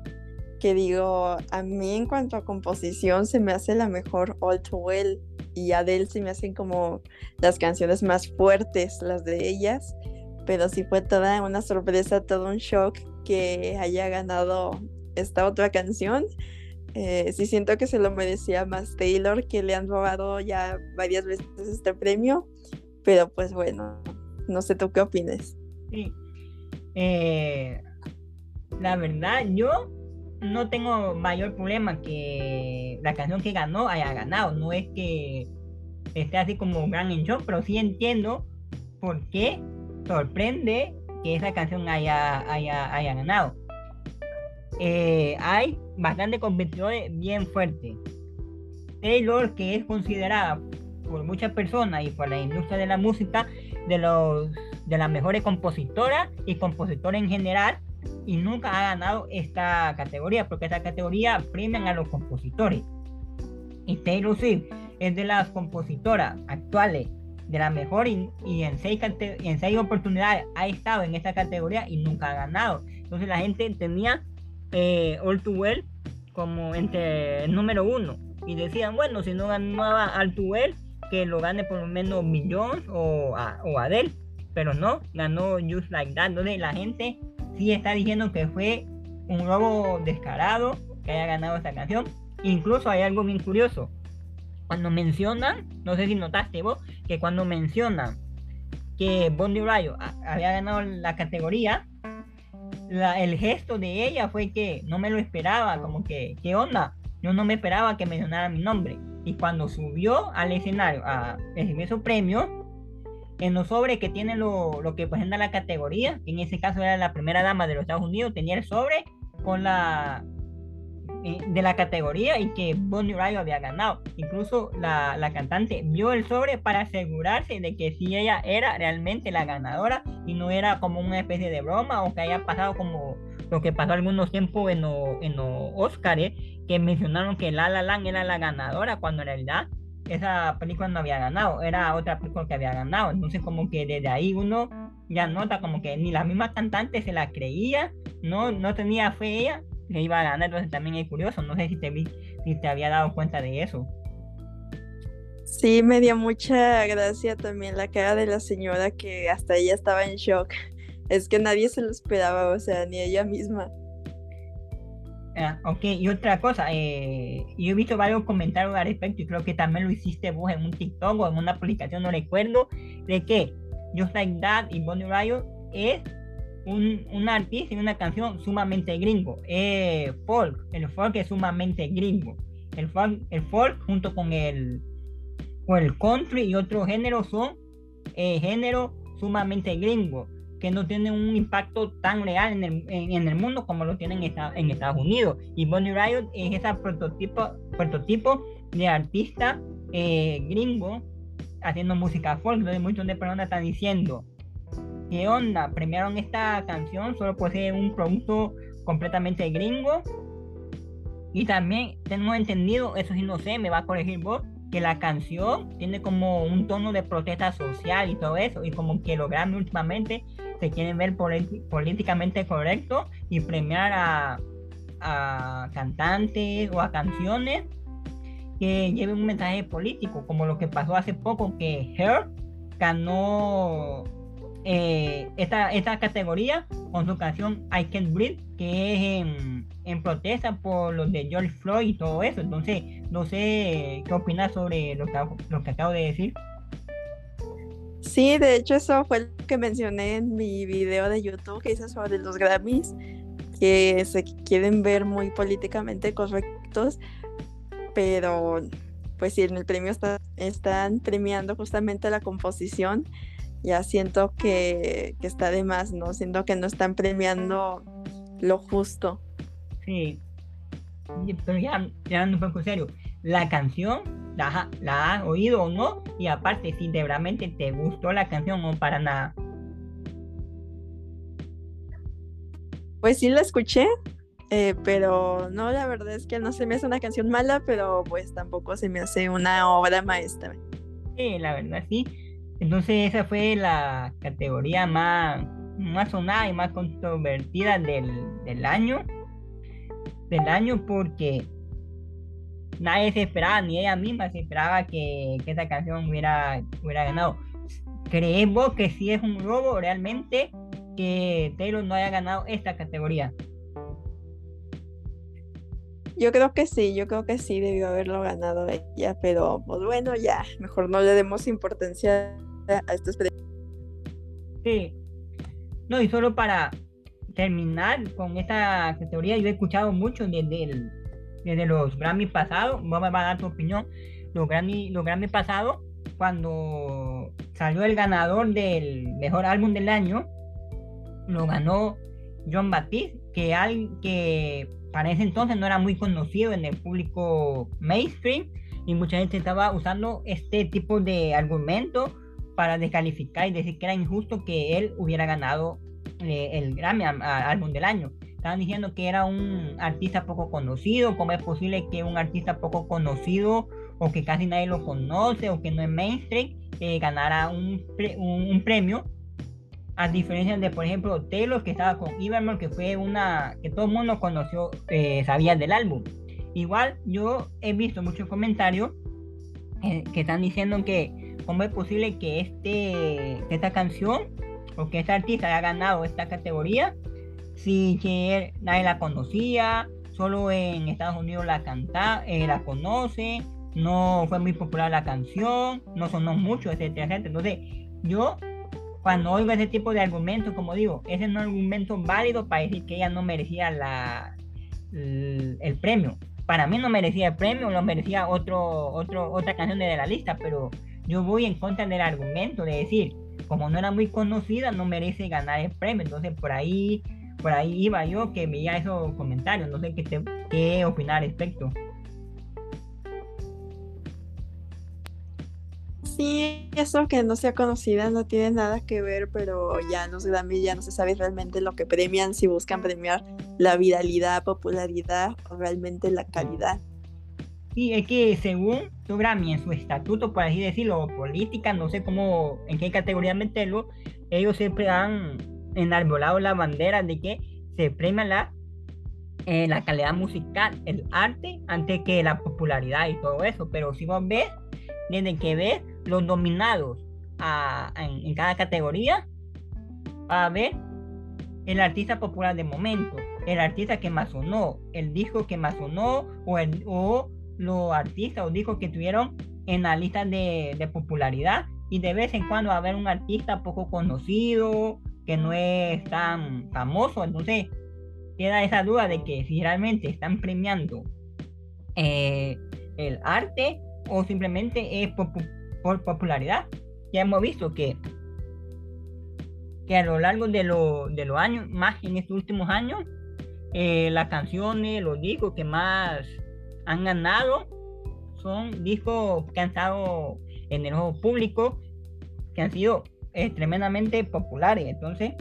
que digo, a mí en cuanto a composición se me hace la mejor All Too Well y Adele se me hacen como las canciones más fuertes, las de ellas, pero sí fue toda una sorpresa, todo un shock que haya ganado esta otra canción. Eh, sí siento que se lo merecía más Taylor, que le han robado ya varias veces este premio, pero pues bueno, no sé tú qué opines. Sí. Eh, la verdad, yo no tengo mayor problema que la canción que ganó haya ganado. No es que esté así como gran en pero sí entiendo por qué sorprende que esa canción haya, haya, haya ganado. Eh, hay bastante competidores bien fuertes. Taylor, que es considerada por muchas personas y por la industria de la música de los de las mejores compositoras y compositores en general, y nunca ha ganado esta categoría, porque esta categoría premian a los compositores. Y Taylor Swift es de las compositoras actuales de la mejor y, en, seis en seis oportunidades ha estado en esta categoría y nunca ha ganado. Entonces la gente tenía eh, All Too Well como entre el número uno y decían, bueno, si no ganaba All Too Well, que lo gane por lo menos Millions o, o Adele, pero no, ganó Just Like That. Entonces la gente sí está diciendo que fue un robo descarado que haya ganado esta canción. Incluso hay algo bien curioso. Cuando mencionan, no sé si notaste vos, que cuando mencionan que Bondi Rayo había ganado la categoría, el gesto de ella fue que no me lo esperaba, como que, ¿qué onda? Yo no me esperaba que mencionara mi nombre. Y cuando subió al escenario a recibir su premio, en los sobres que tiene lo, lo que presenta la categoría, en ese caso era la primera dama de los Estados Unidos, tenía el sobre con la eh, de la categoría y que Bonnie Raitt había ganado. Incluso la, la, cantante vio el sobre para asegurarse de que si ella era realmente la ganadora y no era como una especie de broma o que haya pasado como lo que pasó algunos tiempos en los en Oscar, que mencionaron que La La Land era la ganadora cuando en realidad esa película no había ganado, era otra película que había ganado. Entonces como que desde ahí uno ya nota como que ni la misma cantante se la creía, no, no tenía fe ella que iba a ganar, entonces también es curioso, no sé si te, vi, si te había dado cuenta de eso. Sí, me dio mucha gracia también la cara de la señora que hasta ella estaba en shock. Es que nadie se lo esperaba, o sea, ni ella misma. Ah, ok, y otra cosa, eh, yo he visto varios comentarios al respecto y creo que también lo hiciste vos en un TikTok o en una publicación, no recuerdo, de que Just Like That y Bonnie Riot es un, artista y una canción sumamente gringo. Eh, folk, el folk es sumamente gringo. El folk, el folk junto con el, con el country y otros géneros son eh, géneros sumamente gringos que no tienen un impacto tan real en el, en, el mundo como lo tienen en, en, Estados Unidos. Y Bonnie Riot es ese prototipo, prototipo de artista eh, gringo haciendo música folk. Entonces muchas personas están diciendo, ¿qué onda? Premiaron esta canción solo por ser un producto completamente gringo. Y también tengo entendido, eso sí no sé, me va a corregir vos, que la canción tiene como un tono de protesta social y todo eso. Y como que los Grammy últimamente se quieren ver políticamente correcto y premiar a, cantantes o a canciones que lleven un mensaje político, como lo que pasó hace poco, que Her ganó eh, esta, esta categoría con su canción I Can't Breathe, que es en, en, protesta por los de George Floyd y todo eso. Entonces, no sé qué opinas sobre lo que, lo que acabo de decir. Sí, de hecho eso fue lo que mencioné en mi video de YouTube que hice sobre los Grammys, que se quieren ver muy políticamente correctos, pero pues si en el premio está, están premiando justamente la composición ya siento que, está de más, ¿no? Siento que no están premiando lo justo. Sí, pero ya, ya no poco serio. La canción, la, la has oído o no, y aparte, si de realmente te gustó la canción o para nada. Pues sí la escuché, eh, pero no, la verdad es que no se me hace una canción mala, pero pues tampoco se me hace una obra maestra. Sí, la verdad sí. Entonces esa fue la categoría más, más sonada y más controvertida del, año. Del año porque nadie se esperaba, ni ella misma se esperaba que, que esa canción hubiera, hubiera ganado. ¿Crees vos que sí es un robo realmente que Taylor no haya ganado esta categoría? Yo creo que sí, yo creo que sí debió haberlo ganado ella, pero pues bueno, ya, mejor no le demos importancia a estos Sí. No, y solo para terminar con esta teoría, yo he escuchado mucho desde, desde los Grammy pasados, vos me vas a dar tu opinión, los Grammy, los Grammy pasados, cuando salió el ganador del mejor álbum del año, lo ganó John Baptiste, que, al, que para ese entonces no era muy conocido en el público mainstream y mucha gente estaba usando este tipo de argumento para descalificar y decir que era injusto que él hubiera ganado eh, el Grammy álbum del año. Estaban diciendo que era un artista poco conocido, cómo es posible que un artista poco conocido o que casi nadie lo conoce o que no es mainstream eh, ganara un, un, premio a diferencia de por ejemplo Taylor que estaba con Evermore que fue una que todo el mundo conoció eh, sabía del álbum. Igual yo he visto muchos comentarios que están diciendo que ¿Cómo es posible que este, esta canción o que este artista haya ganado esta categoría si que nadie la conocía, solo en Estados Unidos la canta, eh, la conoce, no fue muy popular la canción, no sonó mucho, etcétera, etcétera. Entonces, yo cuando oigo ese tipo de argumentos, como digo, ese no es un argumento válido para decir que ella no merecía la, el, premio. Para mí no merecía el premio, lo merecía otro, otro, otra canción de la lista, pero yo voy en contra del argumento de decir, como no era muy conocida, no merece ganar el premio. Entonces por ahí, por ahí iba yo que veía esos comentarios. No sé qué, te, qué opinar al respecto. Sí, eso que no sea conocida no tiene nada que ver, pero ya los Grammy ya no se sabe realmente lo que premian, si buscan premiar la viralidad, popularidad o realmente la calidad. Sí, es que según su Grammy, en su estatuto, por así decirlo, política, no sé cómo, en qué categoría meterlo, ellos siempre han enarbolado la bandera de que se premia la, eh, la calidad musical, el arte, antes que la popularidad y todo eso. Pero si vos ves, desde que ves los nominados en, cada categoría, a ver el artista popular de momento, el artista que más sonó, el disco que más sonó o, el, o los artistas o discos que tuvieron en la lista de, popularidad y de vez en cuando va a haber un artista poco conocido que no es tan famoso entonces queda esa duda de que si realmente están premiando eh, el arte o simplemente es por popularidad. Ya hemos visto que que a lo largo de, de los años más en estos últimos años eh, las canciones los discos que más han ganado son discos que han estado en el ojo público, que han sido eh, tremendamente populares. Entonces,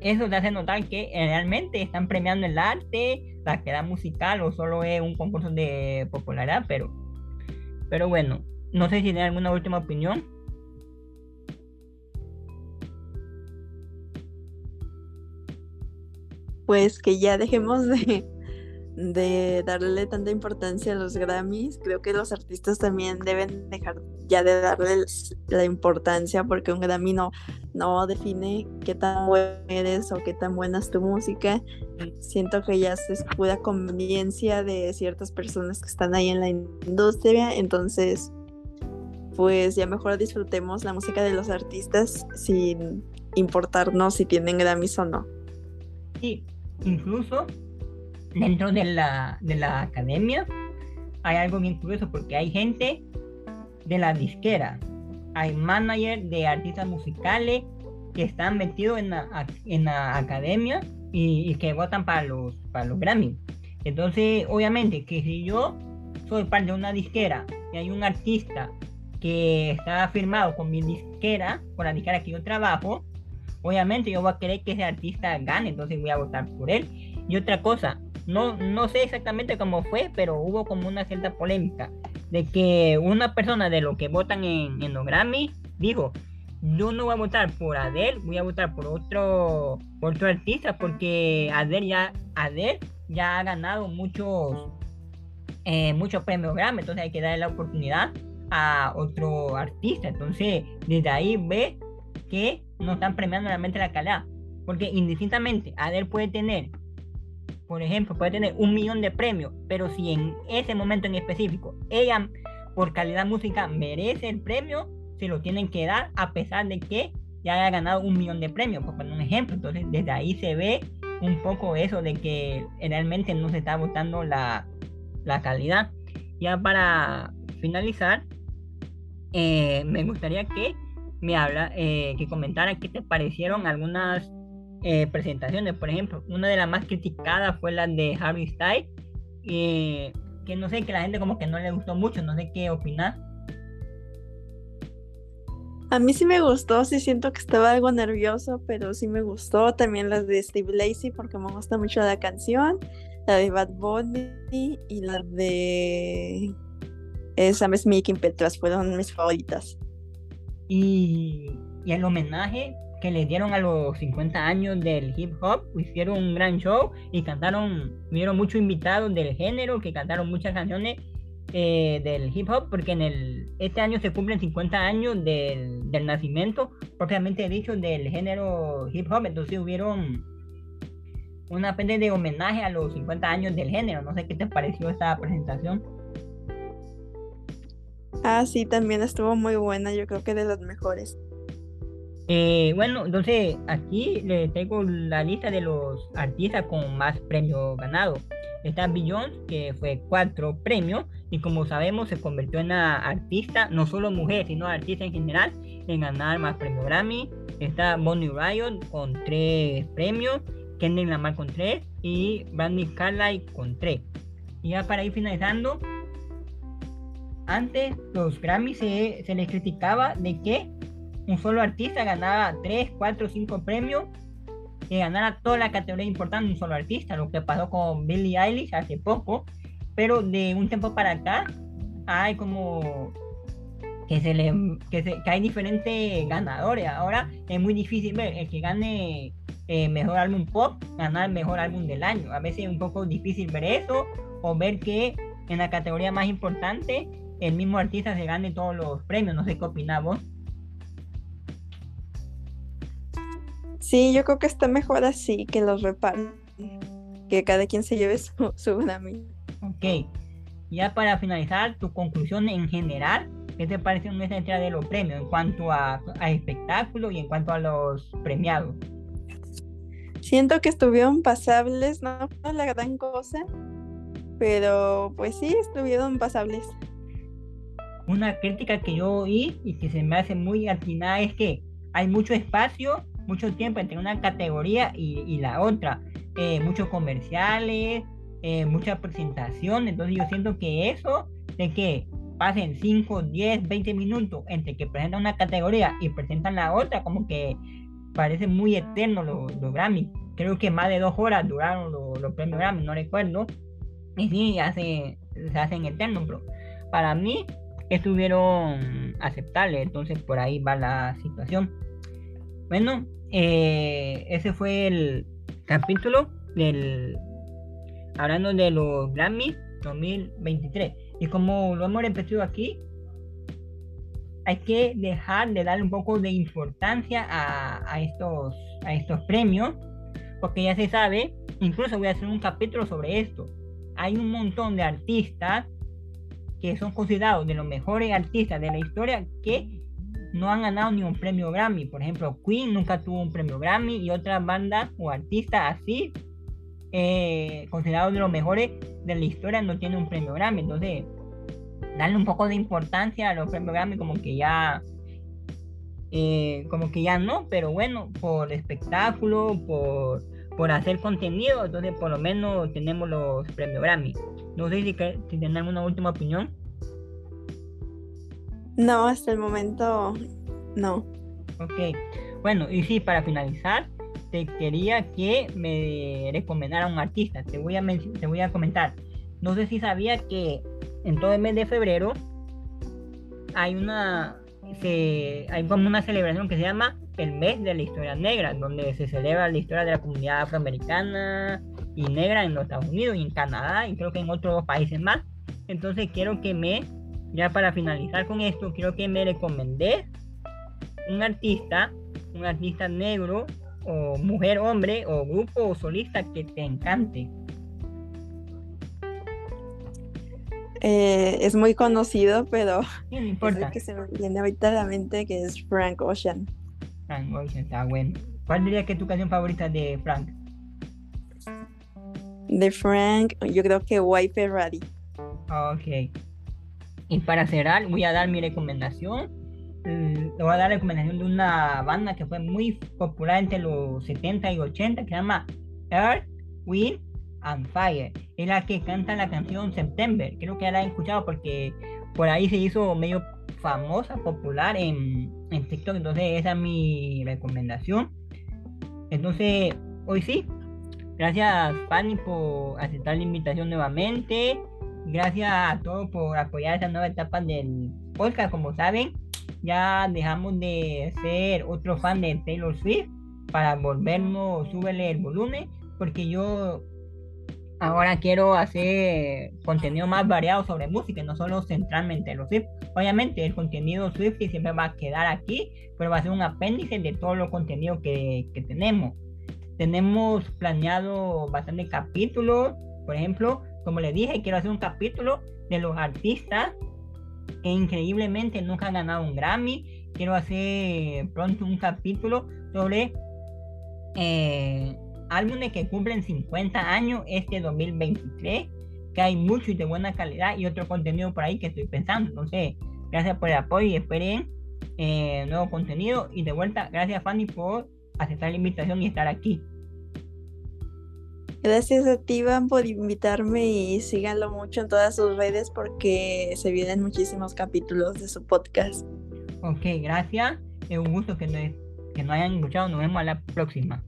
eso te hace notar que realmente están premiando el arte, la queda musical o solo es un concurso de popularidad, pero, pero bueno, no sé si tiene alguna última opinión. Pues que ya dejemos de de darle tanta importancia a los Grammys, creo que los artistas también deben dejar ya de darle la importancia porque un Grammy no, no define qué tan bueno eres o qué tan buena es tu música. Siento que ya es pura conveniencia de ciertas personas que están ahí en la industria, entonces pues ya mejor disfrutemos la música de los artistas sin importarnos si tienen Grammys o no. Sí, incluso dentro de la, de la academia hay algo bien curioso porque hay gente de la disquera, hay managers de artistas musicales que están metidos en la, en la academia y, que votan para los, para los Grammy. Entonces, obviamente que si yo soy parte de una disquera y hay un artista que está firmado con mi disquera, con la disquera que yo trabajo, obviamente yo voy a querer que ese artista gane, entonces voy a votar por él. Y otra cosa, no, no sé exactamente cómo fue, pero hubo como una cierta polémica de que una persona de los que votan en, en los Grammy dijo, yo no voy a votar por Adele, voy a votar por otro, otro artista porque Adele ya, Adele ya ha ganado muchos, eh, muchos premios Grammy, entonces hay que darle la oportunidad a otro artista. Entonces, desde ahí ve que no están premiando realmente la calidad. Porque indistintamente Adele puede tener por ejemplo, puede tener un millón de premios, pero si en ese momento en específico ella por calidad música merece el premio, se lo tienen que dar a pesar de que ya haya ganado un millón de premios, por poner un ejemplo. Entonces, desde ahí se ve un poco eso de que realmente no se está votando la, la calidad. Ya para finalizar, eh, me gustaría que me habla, eh, que comentara qué te parecieron algunas eh, presentaciones. Por ejemplo, una de las más criticadas fue la de Harry Styles, que no sé, que la gente como que no le gustó mucho, no sé qué opinar. A mí sí me gustó, sí siento que estaba algo nervioso, pero sí me gustó. También las de Steve Lacey porque me gusta mucho la canción, la de Bad Bunny y la de Sam Smith y Petras fueron mis favoritas. Y, y el homenaje que le dieron a los 50 años del hip hop, hicieron un gran show y cantaron, vieron muchos invitados del género que cantaron muchas canciones eh, del hip hop, porque en el, este año se cumplen 50 años del, del nacimiento, propiamente dicho, del género hip hop, entonces hubieron una especie de homenaje a los 50 años del género. No sé qué te pareció esta presentación. Ah, sí, también estuvo muy buena, yo creo que de las mejores. Eh, bueno, entonces aquí les tengo la lista de los artistas con más premios ganados. Está Beyoncé, que fue cuatro premios, y como sabemos se convirtió en la artista, no solo mujer, sino artista en general, en ganar más premios Grammy. Está Bonnie Ryan con tres premios, Kendrick Lamar con tres y Brandy Carlyle con tres. Y ya para ir finalizando, antes los Grammy se, se les criticaba de que un solo artista ganaba 3, 4, 5 premios y ganara toda la categoría importante un solo artista, lo que pasó con Billie Eilish hace poco, pero de un tiempo para acá hay como que se le que, se, que hay diferentes ganadores. Ahora es muy difícil ver el que gane eh, mejor álbum pop, ganar mejor álbum del año. A veces es un poco difícil ver eso o ver que en la categoría más importante el mismo artista se gane todos los premios. No sé qué opinamos. Sí, yo creo que está mejor así, que los reparten. Que cada quien se lleve su, su Grammy. Ok. Ya para finalizar, tu conclusión en general, ¿qué te parece esta entrega de los premios en cuanto a, a espectáculo y en cuanto a los premiados? Siento que estuvieron pasables, no fue la gran cosa, pero pues sí, estuvieron pasables. Una crítica que yo oí y que se me hace muy atinada es que hay mucho espacio mucho tiempo entre una categoría y, la otra. Eh, muchos comerciales, eh, mucha presentación. Entonces yo siento que eso de que pasen 5, 10, 20 minutos entre que presentan una categoría y presentan la otra, como que parece muy eterno los lo Grammy. Creo que más de dos horas duraron los premios Grammy, no recuerdo. Y sí, hace, se hacen eternos, pero para mí estuvieron aceptables, entonces por ahí va la situación. Bueno, eh, ese fue el capítulo del hablando de los Grammy 2023 y como lo hemos repetido aquí hay que dejar de darle un poco de importancia a, estos a estos premios porque ya se sabe incluso voy a hacer un capítulo sobre esto. Hay un montón de artistas que son considerados de los mejores artistas de la historia que no han ganado ni un premio Grammy. Por ejemplo, Queen nunca tuvo un premio Grammy y otras bandas o artistas así, eh, considerados de los mejores de la historia, no tienen un premio Grammy. Entonces, darle un poco de importancia a los premios Grammy como que ya... Eh, como que ya no, pero bueno, por espectáculo, por, por hacer contenido, entonces por lo menos tenemos los premios Grammy. No sé si, si tienen alguna última opinión. No, hasta el momento no. Ok, bueno, y sí, para finalizar, te quería que me recomendara un artista. Te voy a, te voy a comentar. No sé si sabía que en todo el mes de febrero hay una se, hay como una celebración que se llama el mes de la historia negra, donde se celebra la historia de la comunidad afroamericana y negra en los Estados Unidos y en Canadá y creo que en otros países más. Entonces quiero que me ya para finalizar con esto, quiero que me recomendé un artista, un artista negro, o mujer, hombre, o grupo o solista que te encante. Eh, es muy conocido, pero no importa. Es que se me viene ahorita a la mente que es Frank Ocean. Frank Ocean está bueno. ¿Cuál diría que es tu canción favorita de Frank? De Frank, yo creo que White Ferrari. Ok. Y para cerrar, voy a dar mi recomendación. Mm, le voy a dar la recomendación de una banda que fue muy popular entre los 70 y 80 que se llama Earth, Wind and Fire. Es la que canta la canción September. Creo que ya la han escuchado porque por ahí se hizo medio famosa, popular en, en TikTok. Entonces, esa es mi recomendación. Entonces, hoy sí. Gracias, Fanny, por aceptar la invitación nuevamente. Gracias a todos por apoyar esta nueva etapa del podcast. Como saben, ya dejamos de ser otro fan de Taylor Swift para volvernos, súbele el volumen, porque yo ahora quiero hacer contenido más variado sobre música, no solo centralmente en los Swift. Obviamente el contenido Swift siempre va a quedar aquí, pero va a ser un apéndice de todo lo contenido que, que tenemos. Tenemos planeado bastantes capítulos, por ejemplo, como les dije, quiero hacer un capítulo de los artistas que increíblemente nunca han ganado un Grammy quiero hacer pronto un capítulo sobre eh, álbumes que cumplen 50 años este 2023, que hay mucho y de buena calidad y otro contenido por ahí que estoy pensando. Entonces, gracias por el apoyo y esperen eh, nuevo contenido. Y de vuelta, gracias Fanny por aceptar la invitación y estar aquí. Gracias a ti, Van, por invitarme y síganlo mucho en todas sus redes porque se vienen muchísimos capítulos de su podcast. Ok, gracias. Es un gusto que nos, que nos hayan escuchado. Nos vemos a la próxima.